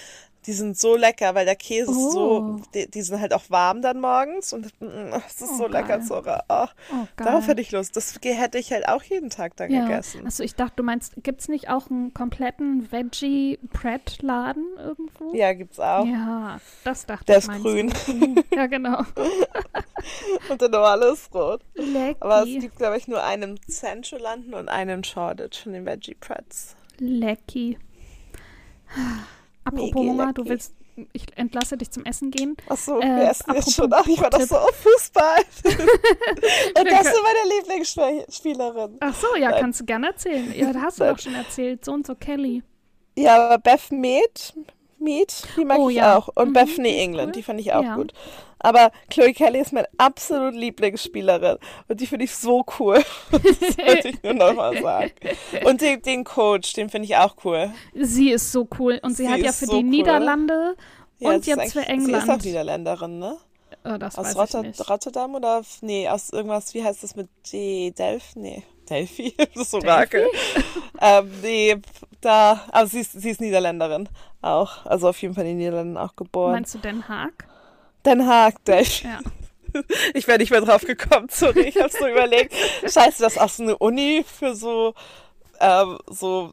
die sind so lecker, weil der Käse ist so, Oh. die, die sind halt auch warm dann morgens. Und mm, es ist Oh, so lecker, geil. Zora. Oh, Oh, darauf hätte ich Lust. Das hätte ich halt auch jeden Tag dann ja. gegessen. Achso, ich dachte, du meinst, gibt es nicht auch einen kompletten Veggie-Pret-Laden irgendwo? Ja, gibt's auch. Ja, das dachte Der ich. ist meinst grün. du. Ja, genau. Und der normale ist rot. Lecky. Aber es gibt, glaube ich, nur einen in Central London und einen in Shoreditch von den Veggie Prets. Lecky. Apropos Hunger, du lecky. willst, ich entlasse dich zum Essen gehen. Achso, Äh, wir essen jetzt schon. Ach, ich war doch so auf Fußball. und das ist meine Lieblingsspielerin. Ach so, ja, kannst du gerne erzählen. Ja, da hast du doch schon erzählt. So und so Kelly. Ja, Beth Mead, Mead, die mag Oh, ich ja. auch. Und Mhm, Bethany England, cool. die fand ich auch Ja. gut. Aber Chloe Kelly ist meine absolut Lieblingsspielerin. Und die finde ich so cool. Das wollte ich nur nochmal sagen. Und den, den Coach, den finde ich auch cool. Sie ist so cool. Und sie, Sie hat ja für so die cool. Niederlande Ja, und jetzt für eigentlich- Sie ist auch England. Niederländerin, ne? Oh, das Aus Rotter. Rotterdam oder nee, aus irgendwas, wie heißt das mit D Delphi? Nee, Delphi, das Orakel. ähm, nee, da, aber sie ist, sie ist Niederländerin auch. Also auf jeden Fall in den Niederlanden auch geboren. Meinst du Den Haag? Den Haag, Delphi. Ja. Ich wäre nicht mehr drauf gekommen, sorry, ich hab's so überlegt. Scheiße, das ist auch so eine Uni für so, ähm, so,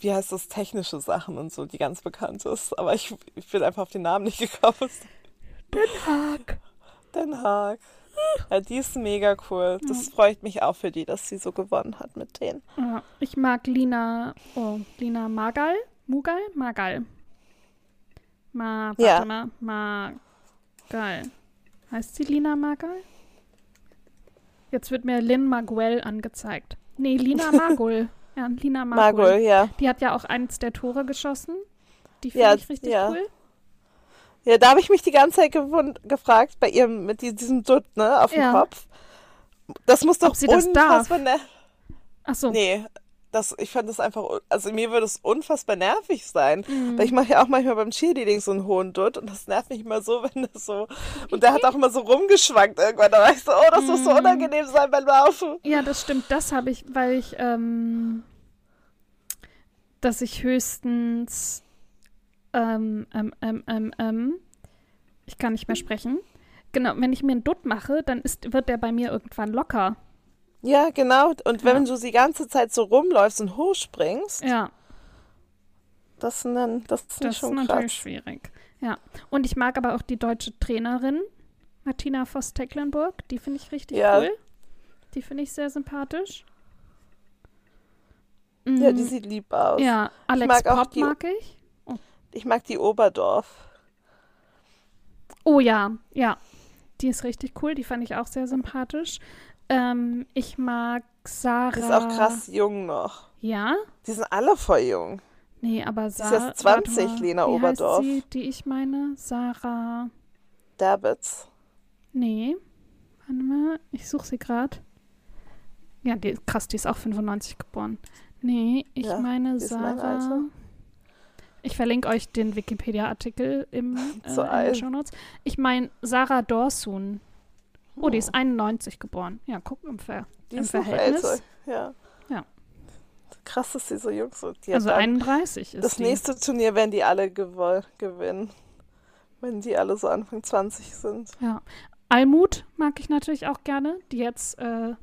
wie heißt das, technische Sachen und so, die ganz bekannt ist. Aber ich, ich bin einfach auf den Namen nicht gekommen. Den Haag. Den Haag. Ja, die ist mega cool. Das freut mich auch für die, dass sie so gewonnen hat mit denen. Ja, ich mag Lina, oh, Lina Magal. Mugal? Magal. Ma, warte Ja. mal. Magal. Heißt sie Lina Magal? Jetzt wird mir Lynn Maguel angezeigt. Nee, Lina Magul. ja, Lina Magul. Margul, ja. Die hat ja auch eins der Tore geschossen. Die finde Ja, ich richtig ja. cool. Ja, da habe ich mich die ganze Zeit gefragt, bei ihr mit die- diesem Dutt, ne, auf dem Ja. Kopf. Das muss doch Ob sie unfassbar ner- Ach so. Nee, das, ich fand das einfach, also mir würde es unfassbar nervig sein. Mhm. Weil ich mache ja auch manchmal beim Cheerleading so einen hohen Dutt und das nervt mich immer so, wenn das so. Und der hat auch immer so rumgeschwankt irgendwann. Da war ich so, oh, das muss so Mhm. unangenehm sein beim Laufen. Ja, das stimmt. Das habe ich, weil ich, ähm, dass ich höchstens, ähm, ähm, ähm, ähm, ähm, ich kann nicht mehr sprechen. Genau, wenn ich mir einen Dutt mache, dann ist, wird der bei mir irgendwann locker. Ja, genau. Und wenn Ja. du die ganze Zeit so rumläufst und hochspringst, Ja, das, sind dann, das ist das ist schon natürlich krass. schwierig. Ja, und ich mag aber auch die deutsche Trainerin, Martina Voss-Tecklenburg. Die finde ich richtig Ja. cool. Die finde ich sehr sympathisch. Ja, die Mm, sieht lieb aus. ja, Alex mag auch Pop die- mag ich. Ich mag die Oberdorf. Oh ja, ja. Die ist richtig cool. Die fand ich auch sehr sympathisch. Ähm, ich mag Sarah. Die ist auch krass jung noch. Ja? Die sind alle voll jung. Nee, aber ist Sarah. erst 20, Lena wie Oberdorf. Heißt sie, die ich meine? Sarah. Davids. Nee. Warte mal, ich suche sie gerade. Ja, die, krass, die ist auch 95 geboren. Nee, ich Ja, meine die ist mein Sarah. Ich verlinke euch den Wikipedia-Artikel im äh, So in den alt. Shownotes. Ich meine Sarah Dorsun. Oh, die Hm. ist 91 geboren. Ja, guck im, Ver Die im ist noch Verhältnis. älter. Ja. Ja. Krass, dass die so jung sind. Die Also dann- 31 ist das die. nächste Turnier werden die alle gewinnen. Wenn die alle so Anfang 20 sind. Ja. Almut mag ich natürlich auch gerne, die jetzt äh,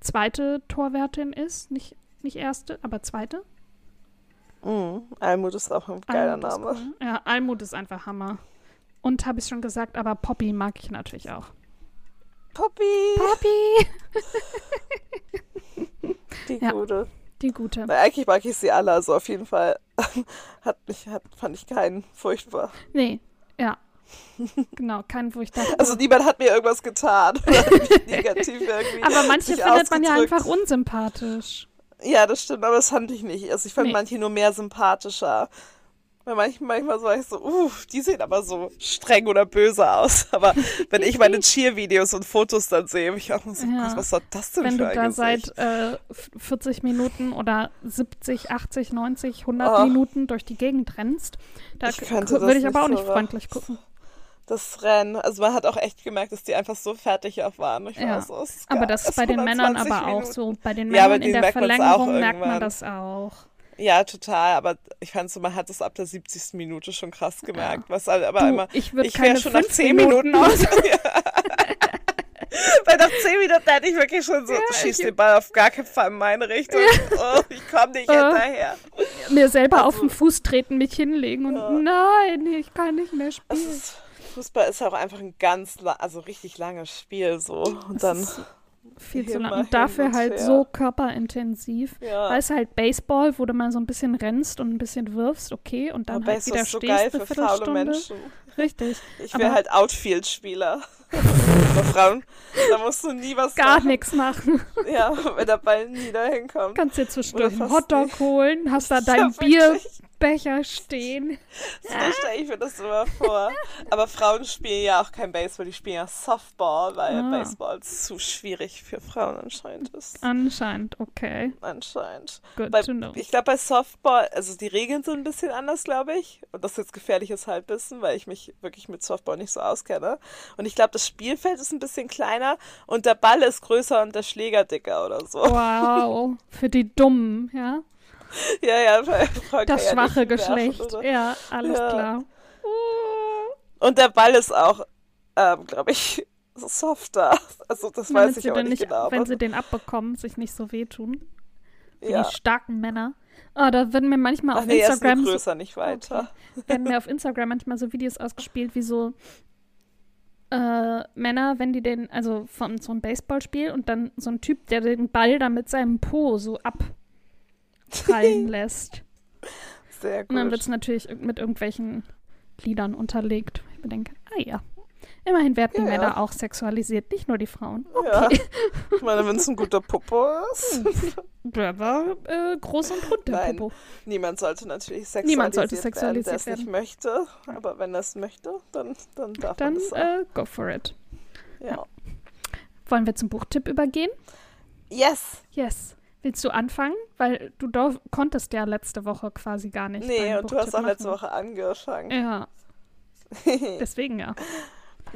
zweite Torwärtin ist. Nicht, nicht erste, aber zweite. Mhm. Almut ist auch ein geiler Almut Name. cool. Ja, Almut ist einfach Hammer. Und habe ich schon gesagt, aber Poppy mag ich natürlich auch. Poppy, Poppy! die Ja. gute. Die gute. Weil eigentlich mag ich sie alle, also auf jeden Fall hat mich, hat, fand ich keinen furchtbar. Nee, ja. Genau, kein, wo ich dachte. Also niemand hat mir irgendwas getan. Oder mich negativ irgendwie. aber manche findet man ja einfach unsympathisch. Ja, das stimmt, aber das fand ich nicht. Also ich fand Nee. manche nur mehr sympathischer. Weil manchmal, manchmal so war ich so, uff, die sehen aber so streng oder böse aus. Aber wenn ich meine Cheer-Videos und Fotos dann sehe, ich auch so, Ja. Was soll das denn Wenn für du ein da Gesicht? seit äh, f- 40 Minuten oder 70, 80, 90, 100 Oh. Minuten durch die Gegend rennst, da würde ich aber auch nicht nicht so. freundlich gucken. Das Rennen, also man hat auch echt gemerkt, dass die einfach so fertig auch waren. Ich Ja. so, es Aber das ist bei den Männern 20 aber auch Minuten. so. Bei den Ja, Männern in denen der merkt auch Verlängerung merkt man das auch. Ja, total. Aber ich fand so, man hat es ab der 70. Minute schon krass gemerkt. Was halt aber Du, immer. ich würde Ich wäre schon nach fünf 10 Minuten, Minuten. aus. Weil nach 10 Minuten hätte ich wirklich schon so, Ja, schieß den Ball auf gar keinen Fall in meine Richtung. Oh, ich komme nicht Äh. hinterher. mir selber auf Also- den Fuß treten, mich hinlegen und Ja. nein, ich kann nicht mehr spielen. Ist, Fußball ist ja auch einfach ein ganz, also richtig langes Spiel so. Und dann, ist viel zu lang. Und dafür und halt her. so körperintensiv. ja. Weil es halt Baseball, wo du mal so ein bisschen rennst und ein bisschen wirfst, okay, und dann Aber halt ist wieder das so geil für faule. Menschen. Richtig. Ich wäre halt Outfield-Spieler. Bei Frauen, da musst du nie was Gar nichts machen. Ja, wenn der Ball nie dahin kommt. Kannst dir zwischendurch einen Hotdog nicht. holen, hast da Ja, deinen wirklich. Bierbecher stehen. So stelle ich mir das immer vor. Aber Frauen spielen ja auch kein Baseball, die spielen ja Softball, weil Ah. Baseball zu schwierig für Frauen anscheinend ist. Anscheinend, okay. Anscheinend. Good Bei, to know. ich glaube, bei Softball, also die Regeln sind ein bisschen anders, glaube ich. Und das ist jetzt gefährliches Halbwissen, weil ich mich wirklich mit Softball nicht so auskenne. Und ich glaube, das Spielfeld ist ein bisschen kleiner und der Ball ist größer und der Schläger dicker oder so. Wow, für die Dummen, ja. Ja, ja, Frau Das ja schwache Geschlecht. oder- Ja, alles Ja. klar. Und der Ball ist auch, ähm, glaube ich, so softer. Also das Damit weiß ich den nicht genau. wenn sie den abbekommen, sich nicht so wehtun. Für ja. die starken Männer. Ah, da werden mir manchmal Ach auf nee, er ist Instagram so, größer, nicht weiter. werden mir auf Instagram manchmal so Videos ausgespielt, wie so äh, Männer, wenn die den, also von so einem Baseballspiel und dann so ein Typ, der den Ball dann mit seinem Po so abprallen lässt. Sehr gut. Und dann wird es natürlich mit irgendwelchen Liedern unterlegt. Ich bedenke, ah ja. Immerhin werden die Ja, ja. Männer auch sexualisiert, nicht nur die Frauen. Ja. Ich meine, wenn es ein guter Popo ist. Der war äh, groß und rund, der Nein. Popo. Niemand sollte natürlich sexualisiert, Niemand sollte werden, sexualisiert der es werden. nicht möchte. Aber wenn er es möchte, dann, dann darf Dann man das auch. äh, go for it. ja. Wollen wir zum Buchtipp übergehen? Yes! Yes. Willst du anfangen? Weil du konntest ja letzte Woche quasi gar nicht. Nee, und du hast auch letzte. Woche angefangen. Ja, deswegen ja.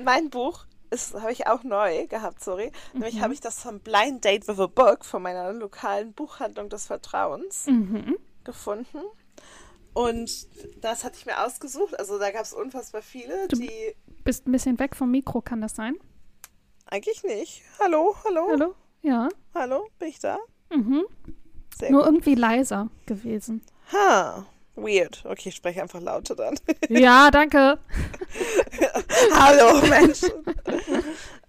Mein Buch ist, habe ich auch neu gehabt, sorry. Mhm. Nämlich habe ich das vom Blind Date with a Book von meiner lokalen Buchhandlung des Vertrauens Mhm. gefunden. Und das hatte ich mir ausgesucht. Also da gab es unfassbar viele, Du- die Bist ein bisschen weg vom Mikro, kann das sein? eigentlich nicht. Hallo, hallo, hallo, Hallo? Ja. bin ich da? Mhm. Sehr Nur gut. irgendwie leiser gewesen. Ha, weird. Okay, ich spreche einfach lauter dann. Ja, danke. Hallo Menschen.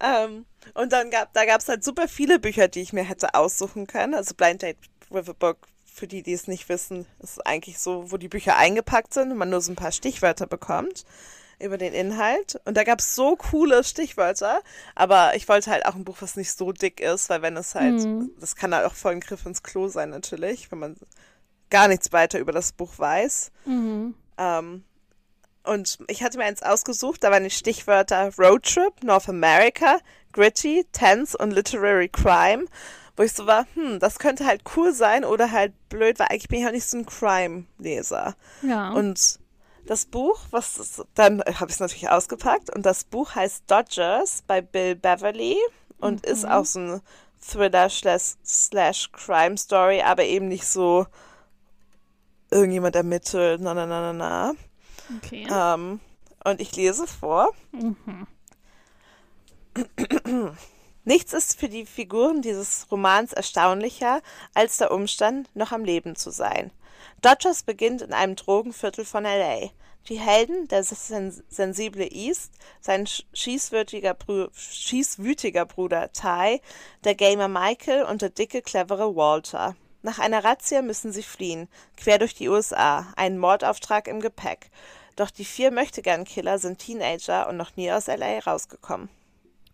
ähm, und dann gab, da gab es halt super viele Bücher, die ich mir hätte aussuchen können. Also Blind Date with a Book, für die, die es nicht wissen, ist eigentlich so, wo die Bücher eingepackt sind und man nur so ein paar Stichwörter bekommt über den Inhalt. Und da gab es so coole Stichwörter, aber ich wollte halt auch ein Buch, was nicht so dick ist, weil wenn es halt, Mhm. das kann halt auch voll ein Griff ins Klo sein natürlich, wenn man gar nichts weiter über das Buch weiß. Mhm. Ähm, und ich hatte mir eins ausgesucht, da waren die Stichwörter Roadtrip, North America, Gritty, Tense und Literary Crime, wo ich so war, hm, das könnte halt cool sein oder halt blöd, weil eigentlich bin ich auch nicht so ein Crime-Leser. Ja. Und das Buch, was dann habe ich es natürlich ausgepackt und das Buch heißt Dodgers bei Bill Beverly und ist auch so ein Thriller slash, slash Crime Story, aber eben nicht so irgendjemand ermittelt, na na na na na. okay. Ähm, und ich lese vor. Mhm. Nichts ist für die Figuren dieses Romans erstaunlicher, als der Umstand, noch am Leben zu sein. Dodgers beginnt in einem Drogenviertel von LA. Die Helden, der sen sensible East, sein sch- schießwütiger, Brü schießwütiger Bruder Ty, der Gamer Michael und der dicke, clevere Walter. Nach einer Razzia müssen sie fliehen, quer durch die USA, einen Mordauftrag im Gepäck. Doch die vier Möchtegern-Killer sind Teenager und noch nie aus LA rausgekommen.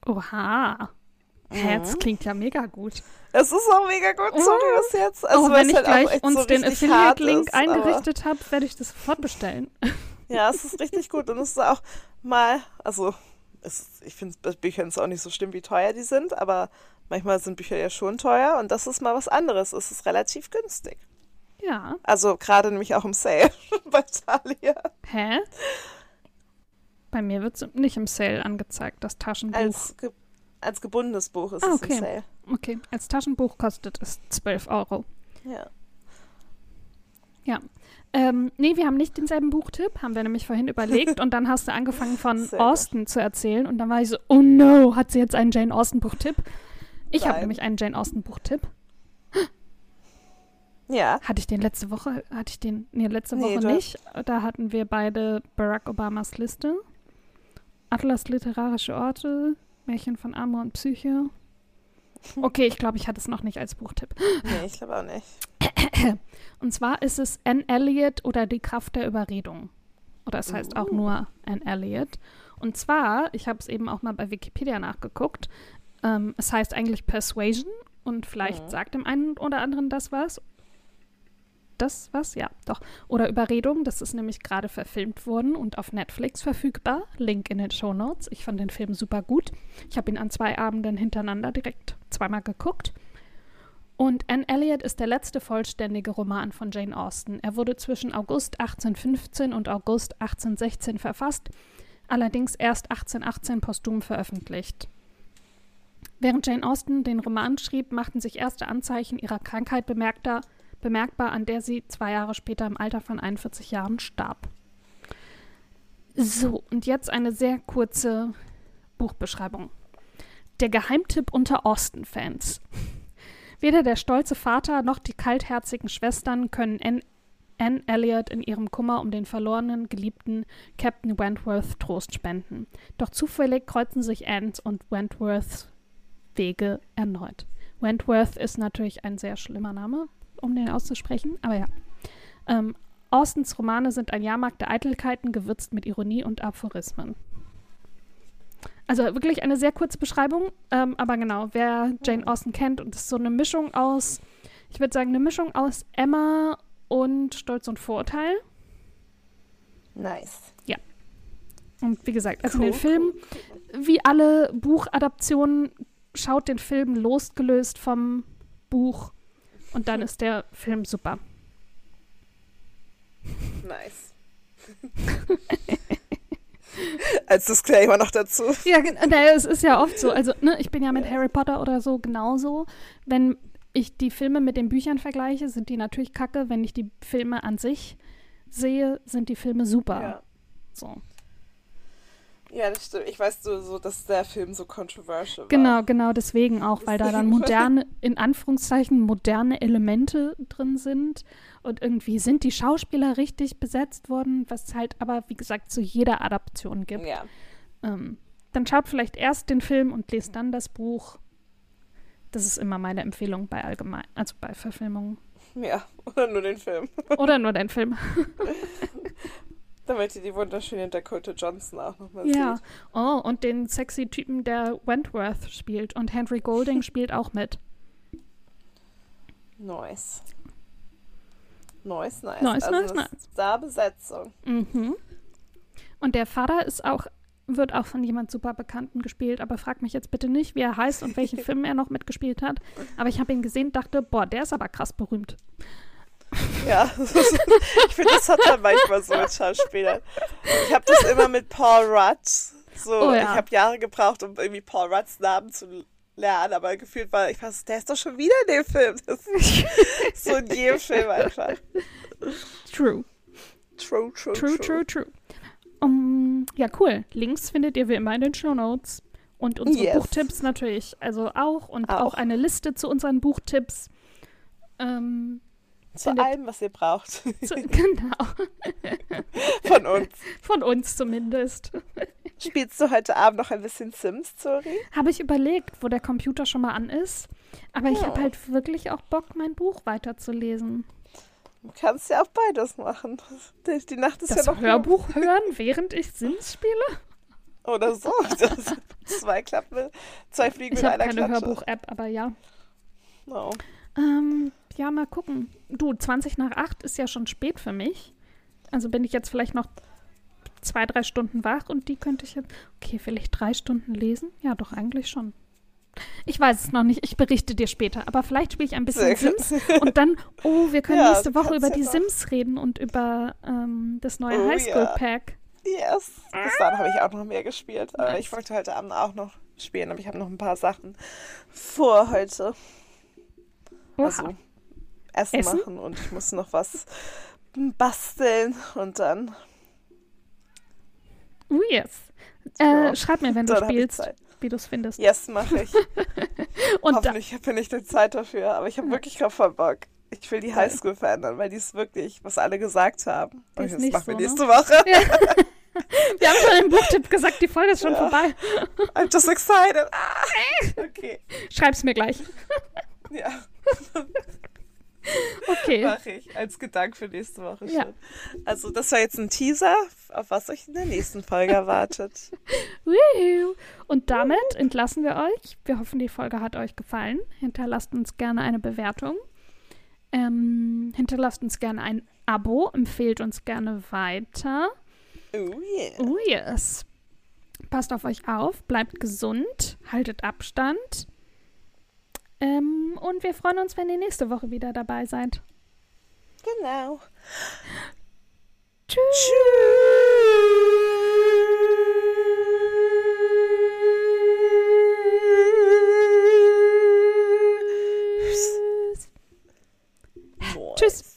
Oha. Hä, Mhm. das klingt ja mega gut. Es ist auch mega gut, sorry, was jetzt. Also, weil wenn es ich halt gleich uns so den Affiliate-Link eingerichtet habe, werde ich das sofort bestellen. Ja, es ist richtig gut und es ist auch mal, also es, ich finde bei Büchern ist auch nicht so schlimm, wie teuer die sind, aber manchmal sind Bücher ja schon teuer und das ist mal was anderes. Es ist relativ günstig. Ja. Also gerade nämlich auch im Sale bei Thalia. Hä? Bei mir wird es nicht im Sale angezeigt, das Taschenbuch. Als, als gebundenes Buch ist Ah, es okay. im Sale. okay, als Taschenbuch kostet es 12 Euro. Ja. Ja. Ähm, nee, wir haben nicht denselben Buchtipp, haben wir nämlich vorhin überlegt und dann hast du angefangen von Sehr gut. Austen zu erzählen und dann war ich so, oh no, hat sie jetzt einen Jane Austen Buchtipp? Ich habe nämlich einen Jane Austen Buchtipp. Ja. Hatte ich den letzte Woche? Hatte ich den? Nee, letzte Nee, Woche du- nicht. Da hatten wir beide Barack Obamas Liste. Atlas literarische Orte, Märchen von Amor und Psyche. Okay, ich glaube, ich hatte es noch nicht als Buchtipp. Nee, ich glaube auch nicht. Und zwar ist es Anne Elliot oder die Kraft der Überredung. Oder es heißt auch Uh. nur Anne Elliot. Und zwar, ich habe es eben auch mal bei Wikipedia nachgeguckt, ähm, es heißt eigentlich Persuasion und vielleicht Mhm. sagt dem einen oder anderen das was. Das was? Ja, doch. Oder Überredung, das ist nämlich gerade verfilmt worden und auf Netflix verfügbar. Link in den Show Notes. Ich fand den Film super gut. Ich habe ihn an zwei Abenden hintereinander direkt zweimal geguckt. Und Anne Elliot ist der letzte vollständige Roman von Jane Austen. Er wurde zwischen August 1815 und August 1816 verfasst, allerdings erst 1818 posthum veröffentlicht. Während Jane Austen den Roman schrieb, machten sich erste Anzeichen ihrer Krankheit bemerkter, bemerkbar, an der sie zwei Jahre später im Alter von 41 Jahren starb. So, und jetzt eine sehr kurze Buchbeschreibung. Der Geheimtipp unter Austen-Fans. Weder der stolze Vater noch die kaltherzigen Schwestern können Anne, Anne Elliot in ihrem Kummer um den verlorenen, geliebten Captain Wentworth Trost spenden. Doch zufällig kreuzen sich Annes und Wentworths Wege erneut. Wentworth ist natürlich ein sehr schlimmer Name, um den auszusprechen, aber ja. Ähm, Austens Romane sind ein Jahrmarkt der Eitelkeiten, gewürzt mit Ironie und Aphorismen. Also wirklich eine sehr kurze Beschreibung, ähm, aber genau, wer Jane Austen kennt und es ist so eine Mischung aus, ich würde sagen, eine Mischung aus Emma und Stolz und Vorurteil. Nice. Ja. Und wie gesagt, also Cool, den Film, wie alle Buchadaptionen, schaut den Film losgelöst vom Buch und dann ist der Film super. Nice. Als Disclaimer noch dazu. Ja, naja, es ist ja oft so. Also, ne, ich bin ja mit Harry Potter oder so genauso. Wenn ich die Filme mit den Büchern vergleiche, sind die natürlich kacke. Wenn ich die Filme an sich sehe, sind die Filme super. Ja. So. Ja, das stimmt. Ich weiß so, so, dass der Film so controversial war. Genau, genau deswegen auch, weil da dann moderne, in Anführungszeichen, moderne Elemente drin sind. Und irgendwie sind die Schauspieler richtig besetzt worden, was es halt aber, wie gesagt, zu jeder Adaption gibt. Ja. Ähm, dann schaut vielleicht erst den Film und lest dann das Buch. Das ist immer meine Empfehlung bei allgemein, also bei Verfilmungen. Ja, oder nur den Film. Oder nur den Film. Damit ihr die wunderschöne Dakota Johnson auch nochmal Ja. seht. Oh, und den sexy Typen, der Wentworth spielt. Und Henry Golding spielt auch mit. Nice. Nice, nice. Nice, also nice, nice. Star-Besetzung. Mhm. Und der Vater ist auch, wird auch von jemand super Bekannten gespielt, aber frag mich jetzt bitte nicht, wie er heißt und welche Filme er noch mitgespielt hat. Aber ich habe ihn gesehen, dachte, boah, der ist aber krass berühmt. Ja, ich finde, das hat man manchmal so mit Schauspielern. Ich habe das immer mit Paul Rudd. So, Oh ja. ich habe Jahre gebraucht, um irgendwie Paul Rudds Namen zu lernen, aber gefühlt war ich fast, der ist doch schon wieder in dem Film. Das ist so in jedem Film einfach. True. True, true, True, true, true. Um, ja, cool. Links findet ihr wie immer in den Show Notes. Und unsere Yes. Buchtipps natürlich, also auch. Und auch. Auch. eine Liste zu unseren Buchtipps. Ähm, Zu Findet- allem, was ihr braucht. zu, genau. Von uns. Von uns zumindest. Spielst du heute Abend noch ein bisschen Sims, Zori? Habe ich überlegt, wo der Computer schon mal an ist. Aber ich Ja. habe halt wirklich auch Bock, mein Buch weiterzulesen. Du kannst ja auch beides machen. Die, die Nacht ist Das ja noch Hörbuch hören, während ich Sims spiele? Oder so. Das, zwei Klappen, zwei Fliegen Ich mit habe einer keine Klappe. Hörbuch-App, aber ja. No. Ähm, ja, mal gucken. Du, 20 nach 8 ist ja schon spät für mich. Also bin ich jetzt vielleicht noch zwei, drei Stunden wach und die könnte ich jetzt. Okay, vielleicht drei Stunden lesen? Ja, doch, eigentlich schon. Ich weiß es noch nicht, ich berichte dir später. Aber vielleicht spiele ich ein bisschen Sehr gut. Sims und dann, oh, wir können Ja, nächste Woche über ja die noch. Sims reden und über ähm, das neue Oh, Highschool-Pack. Yes. Bis dann habe ich auch noch mehr gespielt. Aber Nice. ich wollte heute Abend auch noch spielen, aber ich habe noch ein paar Sachen vor heute. Oha. Also Essen, Essen? machen und ich muss noch was basteln und dann, Oh, yes. Ja. Äh, schreib mir, wenn du dann spielst, wie du es findest. Yes, mache ich. Und da, Hoffentlich finde ich die Zeit dafür, aber ich habe wirklich gerade voll Bock. Ich will die. Highschool verändern, weil die ist wirklich, was alle gesagt haben. Und das machen wir so, ne? nächste Woche. wir haben schon im Buchtipp gesagt, die Folge ist schon Ja. vorbei. I'm just excited. Ah, okay. Schreib's mir gleich. Ja, Okay. mache ich. Als Gedanke für nächste Woche schon. Ja. Also, das war jetzt ein Teaser, auf was euch in der nächsten Folge erwartet. Und damit entlassen wir euch. Wir hoffen, die Folge hat euch gefallen. Hinterlasst uns gerne eine Bewertung. Ähm, hinterlasst uns gerne ein Abo. Empfehlt uns gerne weiter. Oh yeah. Oh yes. Passt auf euch auf. Bleibt gesund. Haltet Abstand. Ähm, und wir freuen uns, wenn ihr nächste Woche wieder dabei seid. Genau. Tschüss. Tschüss. Tschüss.